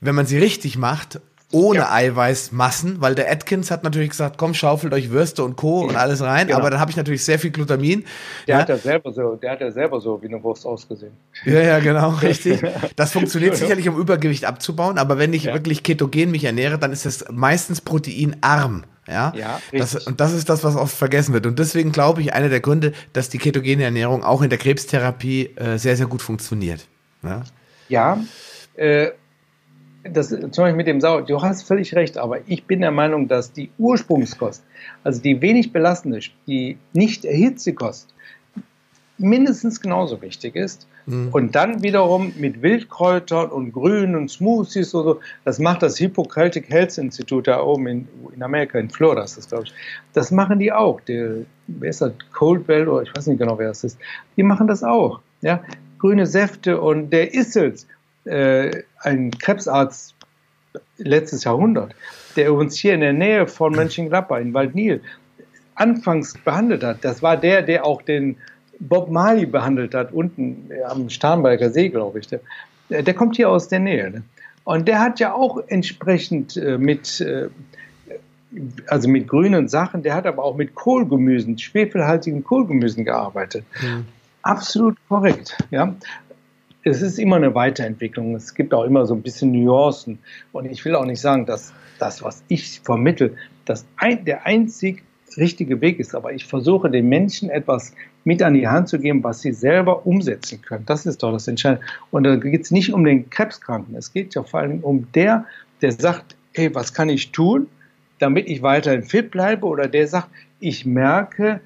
wenn man sie richtig macht, ohne. Ja. Eiweißmassen, weil der Atkins hat natürlich gesagt, komm, schaufelt euch Würste und Co. und alles rein, Genau. aber dann habe ich natürlich sehr viel Glutamin. Der ja. hat ja selber so, der hat ja selber so wie eine Wurst ausgesehen. Ja, ja, genau, richtig. Das funktioniert sicherlich, um Übergewicht abzubauen, aber wenn ich Ja. wirklich ketogen mich ernähre, dann ist es meistens proteinarm. Ja, Ja, das, und das ist das, was oft vergessen wird. Und deswegen glaube ich, einer der Gründe, dass die ketogene Ernährung auch in der Krebstherapie äh, sehr, sehr gut funktioniert. Ja, Ja, äh, das zum Beispiel mit dem Sauer, du hast völlig recht, aber ich bin der Meinung, dass die Ursprungskost, also die wenig belastende, die nicht erhitzte Kost, mindestens genauso wichtig ist. Und dann wiederum mit Wildkräutern und Grünen und Smoothies und so, das macht das Hippocratic Health Institute da oben in, in Amerika, in Florida ist das, glaube ich. Das machen die auch. Der, wer ist das? Coldwell oder ich weiß nicht genau, wer das ist. Die machen das auch. Ja? Grüne Säfte und der Issels, äh, ein Krebsarzt letztes Jahrhundert, der uns hier in der Nähe von Mönchengladbach in Waldnil anfangs behandelt hat. Das war der, der auch den Bob Marley behandelt hat, unten am Starnberger See, glaube ich. Der, der kommt hier aus der Nähe. Ne? Und der hat ja auch entsprechend äh, mit, äh, also mit grünen Sachen, der hat aber auch mit Kohlgemüsen, schwefelhaltigen Kohlgemüsen gearbeitet. Absolut korrekt. Ja. Es ist immer eine Weiterentwicklung. Es gibt auch immer so ein bisschen Nuancen. Und ich will auch nicht sagen, dass das, was ich vermittel, das ein, der einzig richtige Weg ist. Aber ich versuche den Menschen etwas mit an die Hand zu geben, was sie selber umsetzen können. Das ist doch das Entscheidende. Und da geht es nicht um den Krebskranken. Es geht ja vor allem um der, der sagt, hey, was kann ich tun, damit ich weiterhin fit bleibe? Oder der sagt, ich merke,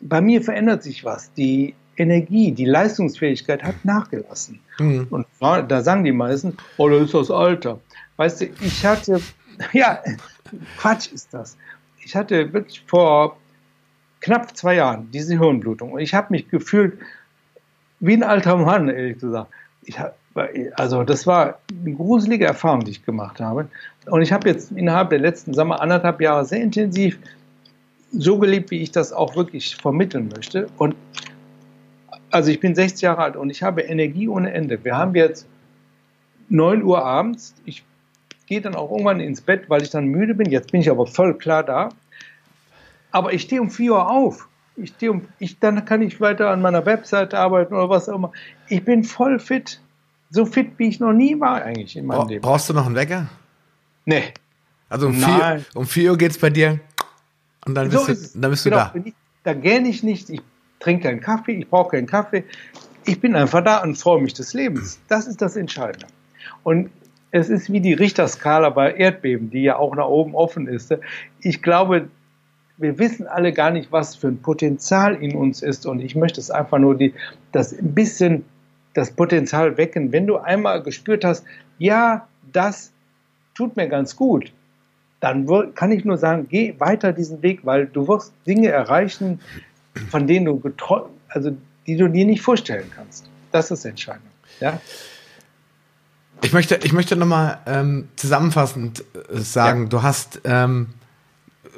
bei mir verändert sich was. Die Energie, die Leistungsfähigkeit hat nachgelassen. Mhm. Und da sagen die meisten, oh, das ist das Alter. Weißt du, ich hatte, ja, Quatsch ist das. Ich hatte wirklich vor knapp zwei Jahren diese Hirnblutung und ich habe mich gefühlt wie ein alter Mann, ehrlich gesagt. Ich hab, also das war eine gruselige Erfahrung, die ich gemacht habe. Und ich habe jetzt innerhalb der letzten, sagen wir, anderthalb Jahre sehr intensiv so gelebt, wie ich das auch wirklich vermitteln möchte. Und also ich bin 60 Jahre alt und ich habe Energie ohne Ende. Wir haben jetzt 9 Uhr abends. Ich gehe dann auch irgendwann ins Bett, weil ich dann müde bin. Jetzt bin ich aber voll klar da. Aber ich stehe um 4 Uhr auf. Ich stehe um, ich, dann kann ich weiter an meiner Webseite arbeiten oder was auch immer. Ich bin voll fit. So fit, wie ich noch nie war eigentlich in meinem Bra Leben. brauchst du noch einen Wecker? Nee. Also um Nein. vier, um vier Uhr geht's bei dir und dann bist, So es. du, dann bist du Genau. da. Ich, da gähne ich nicht, ich trinke keinen Kaffee, ich brauche keinen Kaffee. Ich bin einfach da und freue mich des Lebens. Das ist das Entscheidende. Und es ist wie die Richterskala bei Erdbeben, die ja auch nach oben offen ist. Ich glaube, wir wissen alle gar nicht, was für ein Potenzial in uns ist. Und ich möchte es einfach nur die, das ein bisschen das Potenzial wecken. Wenn du einmal gespürt hast, ja, das tut mir ganz gut, dann kann ich nur sagen, geh weiter diesen Weg, weil du wirst Dinge erreichen, von denen du geträumt, also die du dir nicht vorstellen kannst. Das ist entscheidend. Ja? Ich möchte, ich möchte nochmal ähm, zusammenfassend äh, sagen, Ja. du hast ähm,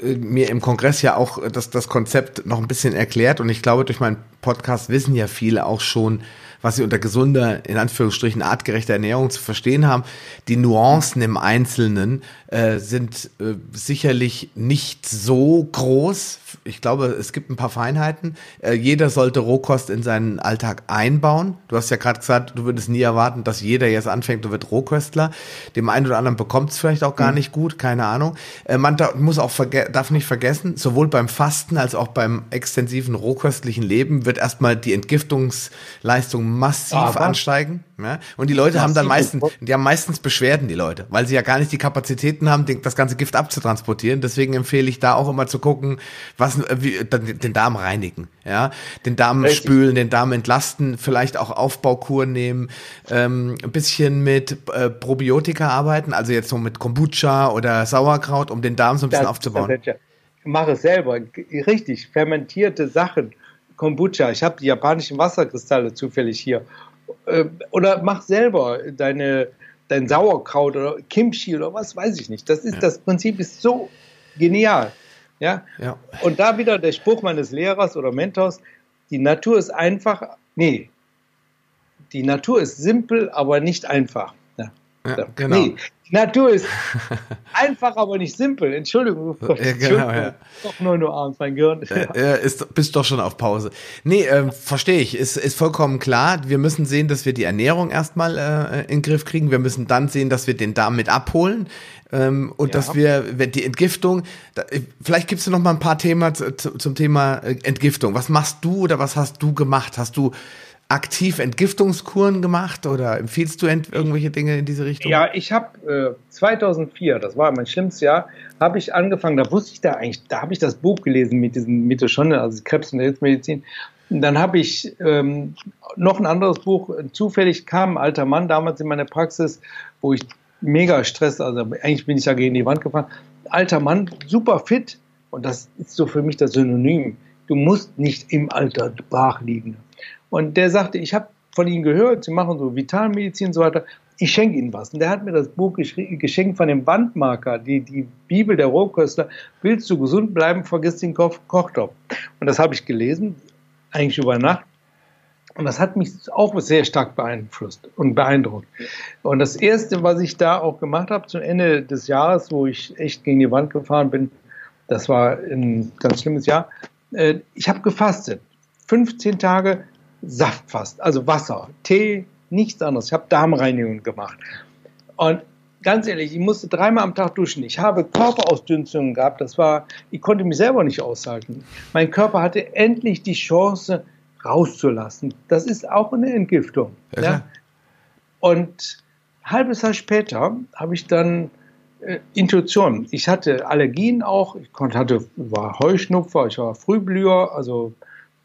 äh, mir im Kongress ja auch das, das Konzept noch ein bisschen erklärt und ich glaube, durch meinen Podcast wissen ja viele auch schon, was sie unter gesunder, in Anführungsstrichen artgerechter Ernährung zu verstehen haben. Die Nuancen im Einzelnen äh, sind äh, sicherlich nicht so groß. Ich glaube, es gibt ein paar Feinheiten. Äh, jeder sollte Rohkost in seinen Alltag einbauen. Du hast ja gerade gesagt, du würdest nie erwarten, dass jeder jetzt anfängt und wird Rohköstler. Dem einen oder anderen bekommt es vielleicht auch gar nicht gut, keine Ahnung. Äh, man da, muss auch darf nicht vergessen, sowohl beim Fasten als auch beim extensiven rohköstlichen Leben wird erstmal die Entgiftungsleistung massiv Aber- ansteigen. Ja? Und die Leute haben dann meistens, die haben meistens Beschwerden, die Leute, weil sie ja gar nicht die Kapazitäten haben, das ganze Gift abzutransportieren. Deswegen empfehle ich da auch immer zu gucken, was äh, wie, den, den Darm reinigen, ja, den Darm Richtig. spülen, den Darm entlasten, vielleicht auch Aufbaukur nehmen, ähm, ein bisschen mit äh, Probiotika arbeiten, also jetzt so mit Kombucha oder Sauerkraut, um den Darm so ein bisschen Das- aufzubauen. das- das- Mach es selber. Richtig, fermentierte Sachen. Kombucha. Ich habe die japanischen Wasserkristalle zufällig hier. Äh, oder mach selber deine, dein Sauerkraut oder Kimchi oder was weiß ich nicht. Das ist, ja. das Prinzip ist so genial. Ja? ja. Und da wieder der Spruch meines Lehrers oder Mentors, die Natur ist einfach, nee, die Natur ist simpel, aber nicht einfach. Ja, genau. Nee, Natur ist einfach, aber nicht simpel. Entschuldigung. Ja, genau. Ja. Doch nur nur abends, mein Gehirn. Ja, ist, bist doch schon auf Pause. Nee, ähm, verstehe ich. Ist, ist vollkommen klar. Wir müssen sehen, dass wir die Ernährung erstmal äh, in den Griff kriegen. Wir müssen dann sehen, dass wir den Darm mit abholen. Ähm, und ja. dass wir, wenn die Entgiftung, da, vielleicht gibst du noch mal ein paar Themen zu, zum Thema äh, Entgiftung. Was machst du oder was hast du gemacht? Hast du aktiv Entgiftungskuren gemacht oder empfiehlst du irgendwelche Dinge in diese Richtung? Ja, ich habe äh, 2004, das war mein schlimmstes Jahr, habe ich angefangen, da wusste ich da eigentlich, da habe ich das Buch gelesen mit diesem Mitochondrien, also Krebs und Hilfsmedizin. Dann habe ich ähm, noch ein anderes Buch, zufällig kam ein alter Mann damals in meine Praxis, wo ich mega Stress, also eigentlich bin ich da gegen die Wand gefahren. Alter Mann, super fit und das ist so für mich das Synonym. Du musst nicht im Alter brach liegen. Und der sagte, ich habe von Ihnen gehört, Sie machen so Vitalmedizin und so weiter. Ich schenke Ihnen was. Und der hat mir das Buch geschenkt von dem Wandmarker, die, die Bibel der Rohköstler. Willst du gesund bleiben, vergiss den Koch Kochtopf. Und das habe ich gelesen, eigentlich über Nacht. Und das hat mich auch sehr stark beeinflusst und beeindruckt. Und das Erste, was ich da auch gemacht habe, zum Ende des Jahres, wo ich echt gegen die Wand gefahren bin, das war ein ganz schlimmes Jahr, äh, ich habe gefastet. 15 Tage Saftfast, also Wasser, Tee, nichts anderes. Ich habe Darmreinigung gemacht. Und ganz ehrlich, ich musste dreimal am Tag duschen. Ich habe Körperausdünstungen gehabt. Das war, ich konnte mich selber nicht aushalten. Mein Körper hatte endlich die Chance rauszulassen. Das ist auch eine Entgiftung. Ja. ja? Und ein halbes Jahr später habe ich dann äh, Intuition. Ich hatte Allergien auch. Ich konnte, hatte, war Heuschnupfer, ich war Frühblüher, also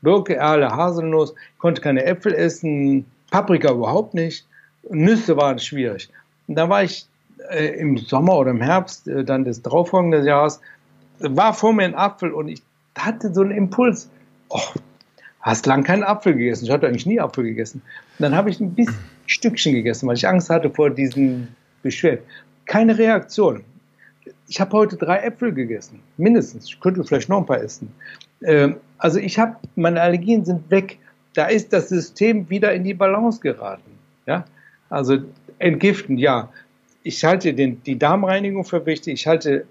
Birke, Erle, Haselnuss, konnte keine Äpfel essen, Paprika überhaupt nicht, Nüsse waren schwierig. Und da war ich äh, im Sommer oder im Herbst äh, dann des darauffolgenden Jahres, war vor mir ein Apfel und ich hatte so einen Impuls, oh, hast lang keinen Apfel gegessen. Ich hatte eigentlich nie Apfel gegessen. Und dann habe ich ein bisschen Stückchen gegessen, weil ich Angst hatte vor diesen Beschwerden. Keine Reaktion. Ich habe heute drei Äpfel gegessen, mindestens. Ich könnte vielleicht noch ein paar essen. Ähm, also ich habe, meine Allergien sind weg. Da ist das System wieder in die Balance geraten. Ja? Also entgiften, ja. Ich halte den, die Darmreinigung für wichtig. Ich halte,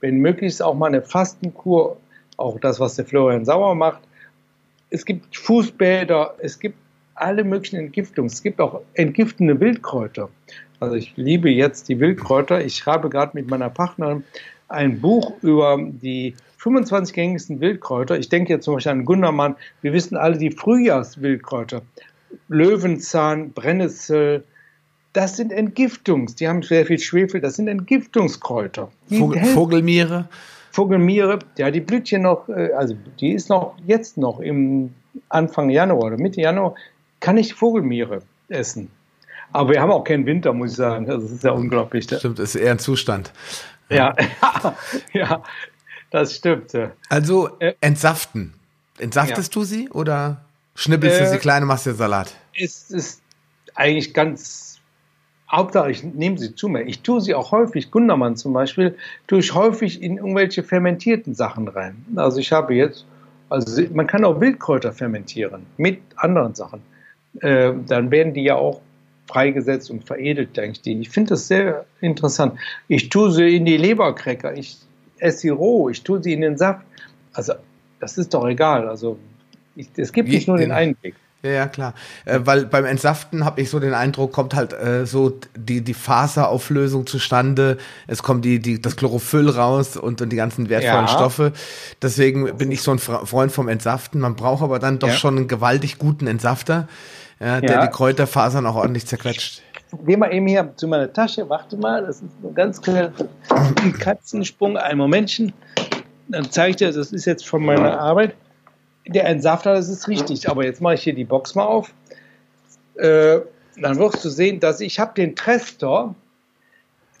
wenn möglich, auch mal eine Fastenkur, auch das, was der Florian Sauer macht. Es gibt Fußbäder, es gibt alle möglichen Entgiftungen. Es gibt auch entgiftende Wildkräuter. Also ich liebe jetzt die Wildkräuter. Ich schreibe gerade mit meiner Partnerin ein Buch über die 25 gängigsten Wildkräuter. Ich denke jetzt zum Beispiel an Gundermann. Wir wissen alle die Frühjahrswildkräuter. Löwenzahn, Brennnessel, das sind Entgiftungs. Die haben sehr viel Schwefel. Das sind Entgiftungskräuter. Vogel, Vogelmiere. Vogelmiere, ja, die blüht hier noch, äh, also die ist noch jetzt noch im Anfang Januar oder Mitte Januar, kann ich Vogelmiere essen. Aber wir haben auch keinen Winter, muss ich sagen. Das ist ja unglaublich. Stimmt, ist eher ein Zustand. Ja, ja, das stimmt. Also äh, entsaften. Entsaftest ja. du sie oder schnippelst du sie äh, klein und machst dir Salat? Es ist eigentlich ganz Hauptsache, ich nehme sie zu mir. Ich tue sie auch häufig, Gundermann zum Beispiel, tue ich häufig in irgendwelche fermentierten Sachen rein. Also ich habe jetzt, also man kann auch Wildkräuter fermentieren mit anderen Sachen. Äh, dann werden die ja auch freigesetzt und veredelt, denke ich. Ich finde das sehr interessant. Ich tue sie in die Lebercracker, ich esse sie roh, ich tue sie in den Saft. Also, das ist doch egal. Also, ich, es gibt nicht nur den einen Weg. Ja, ja, klar. Äh, weil beim Entsaften habe ich so den Eindruck, kommt halt äh, so die, die Faserauflösung zustande. Es kommt die, die, das Chlorophyll raus und, und die ganzen wertvollen ja. Stoffe. Deswegen bin ich so ein Freund vom Entsaften. Man braucht aber dann doch ja. schon einen gewaltig guten Entsafter ja, der die Kräuterfasern auch ordentlich zerquetscht. Geh mal eben hier zu meiner Tasche, warte mal, das ist ein ganz kleiner Katzensprung, ein Momentchen. Dann zeige ich dir, das ist jetzt von meiner Arbeit. Der Entsafter, das ist richtig, aber jetzt mache ich hier die Box mal auf. Äh, dann wirst du sehen, dass ich habe den Trestor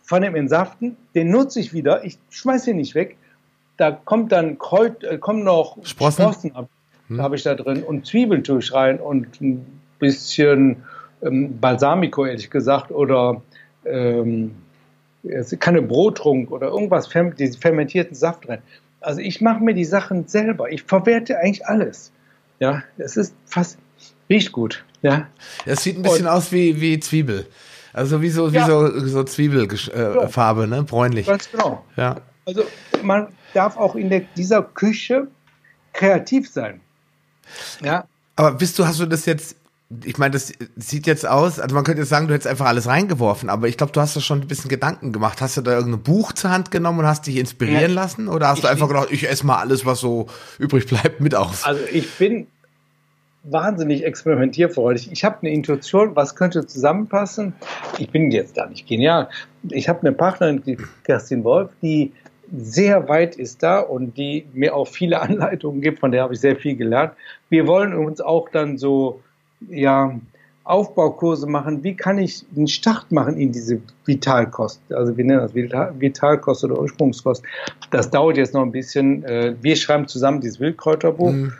von dem Entsaften, den nutze ich wieder, ich schmeiße ihn nicht weg. Da kommt dann Kreuz, äh, kommen noch Sprossen, Sprossen ab, hm. habe ich da drin und Zwiebeln tue ich rein und ein bisschen ähm, Balsamico, ehrlich gesagt, oder ähm, keine Brottrunk oder irgendwas, diesen fermentierten Saft drin. Also ich mache mir die Sachen selber. Ich verwerte eigentlich alles. Ja, es ist fast, riecht gut. Ja. Es sieht ein bisschen Und, aus wie, wie Zwiebel. Also wie so, wie ja. so, so Zwiebelfarbe, äh, ne? Bräunlich. Ganz genau. Ja. Also man darf auch in der, dieser Küche kreativ sein. Ja. Aber bist du, hast du das jetzt ich meine, das sieht jetzt aus, also man könnte jetzt sagen, du hättest einfach alles reingeworfen, aber ich glaube, du hast da schon ein bisschen Gedanken gemacht. Hast du da irgendein Buch zur Hand genommen und hast dich inspirieren ja, lassen? Oder hast du einfach gedacht, ich esse mal alles, was so übrig bleibt, mit auf? Also ich bin wahnsinnig experimentierfreudig. Ich habe eine Intuition, was könnte zusammenpassen. Ich bin jetzt da nicht genial. Ich habe eine Partnerin, die Kerstin Wolf, die sehr weit ist da und die mir auch viele Anleitungen gibt, von der habe ich sehr viel gelernt. Wir wollen uns auch dann so ja, Aufbaukurse machen, wie kann ich einen Start machen in diese Vitalkost, also wir nennen das Vitalkost oder Ursprungskost. Das dauert jetzt noch ein bisschen. Äh, wir schreiben zusammen dieses Wildkräuterbuch mhm.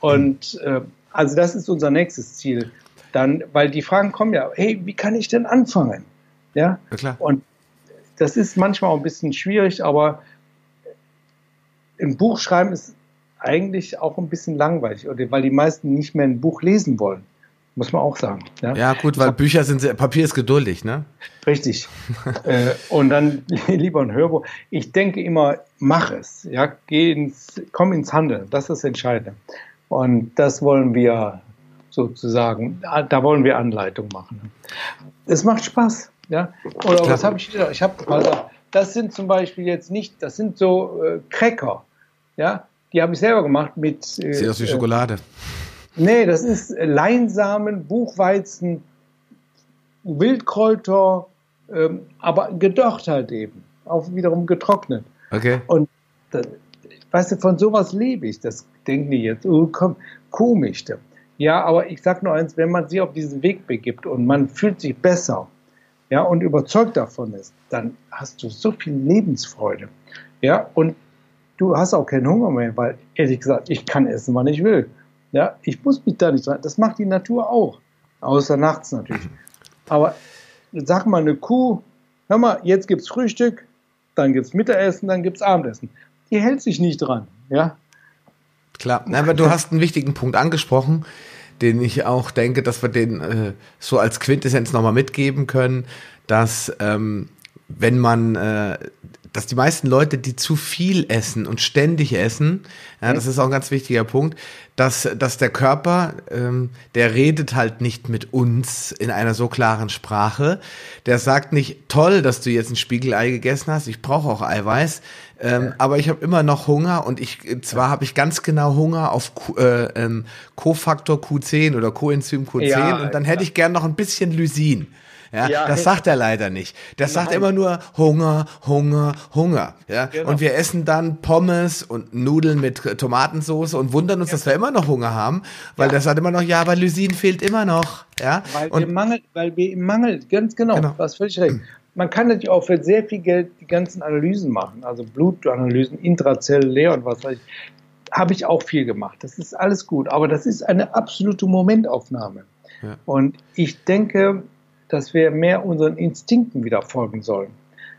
und äh, also das ist unser nächstes Ziel. Dann, weil die Fragen kommen ja, hey, wie kann ich denn anfangen? Ja, ja klar. Und das ist manchmal auch ein bisschen schwierig, aber ein Buch schreiben ist eigentlich auch ein bisschen langweilig, weil die meisten nicht mehr ein Buch lesen wollen muss man auch sagen. Ja, ja gut, weil Bücher sind, Papier ist geduldig, ne? Richtig. äh, und dann lieber ein Hörbuch. Ich denke immer, mach es, ja, geh ins, komm ins Handeln, das ist entscheidend. Und das wollen wir sozusagen, da wollen wir Anleitung machen. Es macht Spaß, ja. Oder was habe ich wieder? Ich habe das sind zum Beispiel jetzt nicht, das sind so äh, Cracker, ja. Die habe ich selber gemacht mit. Äh, Sieht aus wie Schokolade. Äh, Nee, das ist Leinsamen, Buchweizen, Wildkräuter, ähm, aber gedocht halt eben. Auch wiederum getrocknet. Okay. Und das, weißt du, von sowas lebe ich. Das denken die jetzt, oh, komm, komisch. Ja, aber ich sag nur eins, wenn man sich auf diesen Weg begibt und man fühlt sich besser, ja, und überzeugt davon ist, dann hast du so viel Lebensfreude. Ja, und du hast auch keinen Hunger mehr, weil ehrlich gesagt, ich kann essen, wann ich will. Ja, ich muss mich da nicht dran. Das macht die Natur auch. Außer nachts natürlich. Aber sag mal, eine Kuh, hör mal, jetzt gibt's Frühstück, dann gibt's Mittagessen, dann gibt's Abendessen. Die hält sich nicht dran, ja. Klar, aber du hast einen wichtigen Punkt angesprochen, den ich auch denke, dass wir den äh, so als Quintessenz nochmal mitgeben können, dass ähm, wenn man äh, dass die meisten Leute, die zu viel essen und ständig essen, ja, das ist auch ein ganz wichtiger Punkt, dass, dass der Körper, ähm, der redet halt nicht mit uns in einer so klaren Sprache. Der sagt nicht, toll, dass du jetzt ein Spiegelei gegessen hast, ich brauche auch Eiweiß, ähm, ja. aber ich habe immer noch Hunger und ich zwar habe ich ganz genau Hunger auf Q, äh, ähm, Cofaktor Q10 oder Coenzym Q10 ja, und dann hätte ich gern noch ein bisschen Lysin. Ja, ja das sagt er leider nicht. Das sagt immer nur Hunger, Hunger, Hunger. Ja, genau. und wir essen dann Pommes und Nudeln mit Tomatensauce und wundern uns, ja. dass wir immer noch Hunger haben, weil ja. das sagt immer noch, ja, aber Lysin fehlt immer noch. Ja, weil und, wir Mangel, weil wir im Mangel, ganz genau, genau. hast völlig recht. Man kann natürlich auch für sehr viel Geld die ganzen Analysen machen, also Blutanalysen, intrazellulär und was weiß ich habe ich auch viel gemacht. Das ist alles gut, aber das ist eine absolute Momentaufnahme. Ja. Und ich denke, dass wir mehr unseren Instinkten wieder folgen sollen.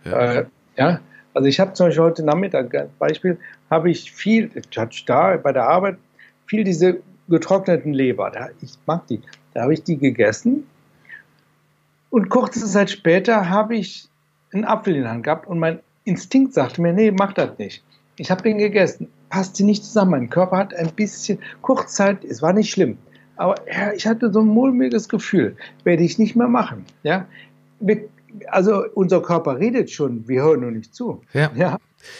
Ja. Äh, ja? Also ich habe zum Beispiel heute Nachmittag, als Beispiel, habe ich viel, ich hatte da bei der Arbeit, viel diese getrockneten Leber. Da, ich mag die. Da habe ich die gegessen und kurze Zeit später habe ich einen Apfel in der Hand gehabt und mein Instinkt sagte mir, nee, mach das nicht. Ich habe den gegessen. Passt sie nicht zusammen. Mein Körper hat ein bisschen, Kurzzeit, es war nicht schlimm. Aber ja, ich hatte so ein mulmiges Gefühl, werde ich nicht mehr machen. Ja? Also unser Körper redet schon, wir hören nur nicht zu. Ja. ja.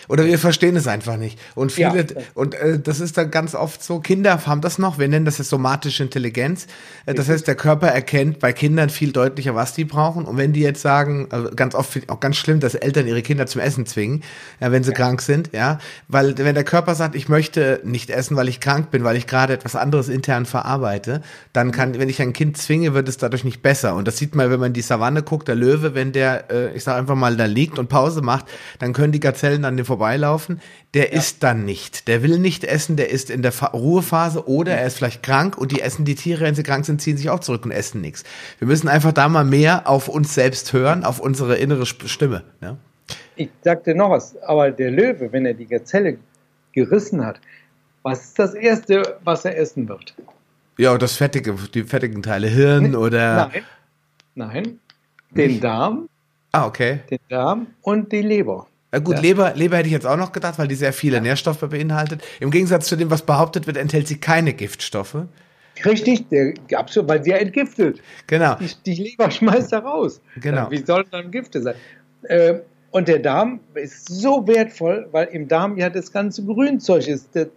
Oder wir verstehen es einfach nicht. Und viele, ja. und äh, das ist dann ganz oft so, Kinder haben das noch, wir nennen das ja somatische Intelligenz. Äh, das heißt, der Körper erkennt bei Kindern viel deutlicher, was die brauchen. Und wenn die jetzt sagen, äh, ganz oft auch ganz schlimm, dass Eltern ihre Kinder zum Essen zwingen, ja, wenn sie ja. krank sind, ja. Weil wenn der Körper sagt, ich möchte nicht essen, weil ich krank bin, weil ich gerade etwas anderes intern verarbeite, dann kann, wenn ich ein Kind zwinge, wird es dadurch nicht besser. Und das sieht man, wenn man in die Savanne guckt, der Löwe, wenn der, äh, ich sage einfach mal, da liegt und Pause macht, dann können die Gazellen dann an dem vorbeilaufen, der isst dann nicht. Der will nicht essen, der ist in der Fa Ruhephase oder er ist vielleicht krank und die essen die Tiere, wenn sie krank sind, ziehen sich auch zurück und essen nichts. Wir müssen einfach da mal mehr auf uns selbst hören, auf unsere innere Stimme. Ja? Ich sag dir noch was, aber der Löwe, wenn er die Gazelle gerissen hat, was ist das Erste, was er essen wird? Ja, das fettige, die fettigen Teile, Hirn oder. Nein, nein, den Darm. Ah, okay. Den Darm und die Leber. Ja, gut, ja. Leber, Leber hätte ich jetzt auch noch gedacht, weil die sehr viele ja. Nährstoffe beinhaltet. Im Gegensatz zu dem, was behauptet wird, enthält sie keine Giftstoffe. Richtig, der, absolut, weil sie ja entgiftet. Genau. Die, die Leber schmeißt da raus. Genau. Wie sollen dann Gifte sein? Äh, und der Darm ist so wertvoll, weil im Darm ja das ganze Grünzeug ist. Der,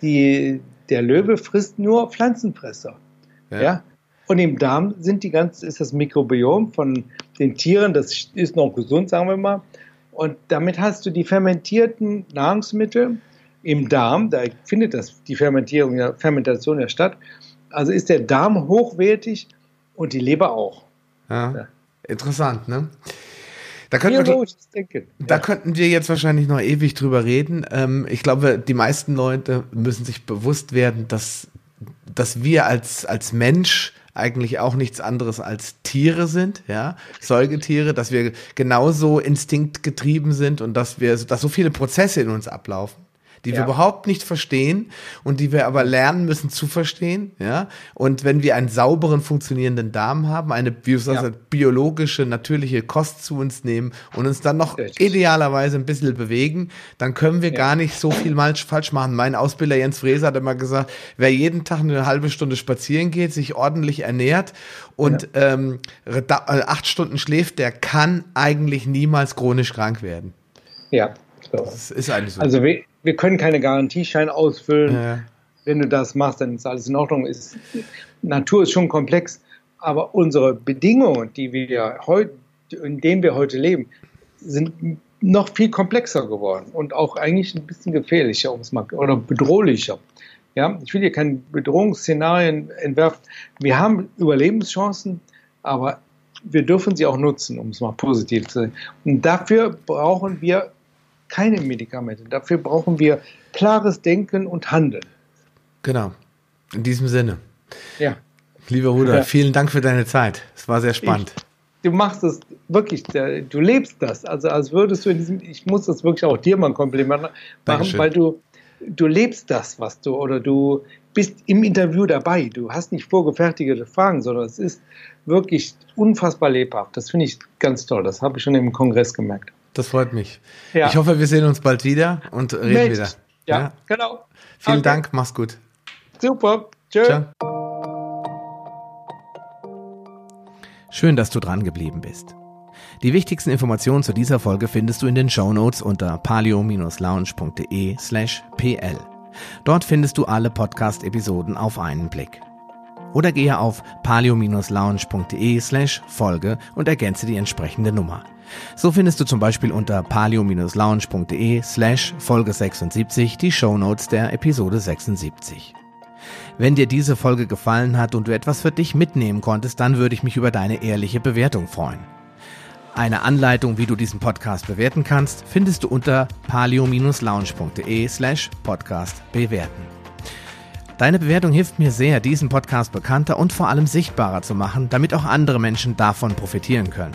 die, der Löwe frisst nur Pflanzenfresser. Ja. ja. Und im Darm sind die ganze, ist das Mikrobiom von den Tieren, das ist noch gesund, sagen wir mal. Und damit hast du die fermentierten Nahrungsmittel im Darm, da findet das, die Fermentierung, ja, Fermentation ja statt. Also ist der Darm hochwertig und die Leber auch. Ja. ja. Interessant, ne? Da könnten, wir, da könnten wir jetzt wahrscheinlich noch ewig drüber reden. Ähm, ich glaube, die meisten Leute müssen sich bewusst werden, dass, dass wir als, als Mensch eigentlich auch nichts anderes als Tiere sind, ja, Säugetiere, dass wir genauso instinktgetrieben sind und dass wir, dass so viele Prozesse in uns ablaufen die ja. wir überhaupt nicht verstehen und die wir aber lernen müssen zu verstehen, ja. Und wenn wir einen sauberen, funktionierenden Darm haben, eine, wie du sagst, ja. biologische, natürliche Kost zu uns nehmen und uns dann noch Richtig. idealerweise ein bisschen bewegen, dann können wir ja. gar nicht so viel mal falsch machen. Mein Ausbilder Jens Fräser hat immer gesagt, wer jeden Tag eine halbe Stunde spazieren geht, sich ordentlich ernährt und ähm, äh, acht Stunden schläft, der kann eigentlich niemals chronisch krank werden. Ja. So. Das ist eigentlich so. Also wir können keine Garantieschein ausfüllen. Ja. Wenn du das machst, dann ist alles in Ordnung. Ist, Natur ist schon komplex, aber unsere Bedingungen, die wir heute, in denen wir heute leben, sind noch viel komplexer geworden und auch eigentlich ein bisschen gefährlicher, um es mal, oder bedrohlicher. Ja, ich will hier keine Bedrohungsszenarien entwerfen. Wir haben Überlebenschancen, aber wir dürfen sie auch nutzen, um es mal positiv zu sagen. Und dafür brauchen wir keine Medikamente. Dafür brauchen wir klares Denken und Handeln. Genau. In diesem Sinne. Ja. Lieber Rudolf, ja. vielen Dank für deine Zeit. Es war sehr spannend. Ich, du machst es wirklich, du lebst das. Also als würdest du in diesem, ich muss das wirklich auch dir mal ein Kompliment machen, Dankeschön. weil du, du lebst das, was du, oder du bist im Interview dabei. Du hast nicht vorgefertigte Fragen, sondern es ist wirklich unfassbar lebhaft. Das finde ich ganz toll. Das habe ich schon im Kongress gemerkt. Das freut mich. Ja. Ich hoffe, wir sehen uns bald wieder und reden Mensch. wieder. Ja, ja, genau. Vielen okay. Dank, mach's gut. Super. Tschö. Ciao. Schön, dass du dran geblieben bist. Die wichtigsten Informationen zu dieser Folge findest du in den Show Notes unter palio-lounge.de slash pl. Dort findest du alle Podcast-Episoden auf einen Blick. Oder gehe auf palio-lounge.de slash Folge und ergänze die entsprechende Nummer. So findest du zum Beispiel unter palio-lounge.de slash Folge 76 die Shownotes der Episode 76. Wenn dir diese Folge gefallen hat und du etwas für dich mitnehmen konntest, dann würde ich mich über deine ehrliche Bewertung freuen. Eine Anleitung, wie du diesen Podcast bewerten kannst, findest du unter palio-lounge.de slash podcast bewerten. Deine Bewertung hilft mir sehr, diesen Podcast bekannter und vor allem sichtbarer zu machen, damit auch andere Menschen davon profitieren können.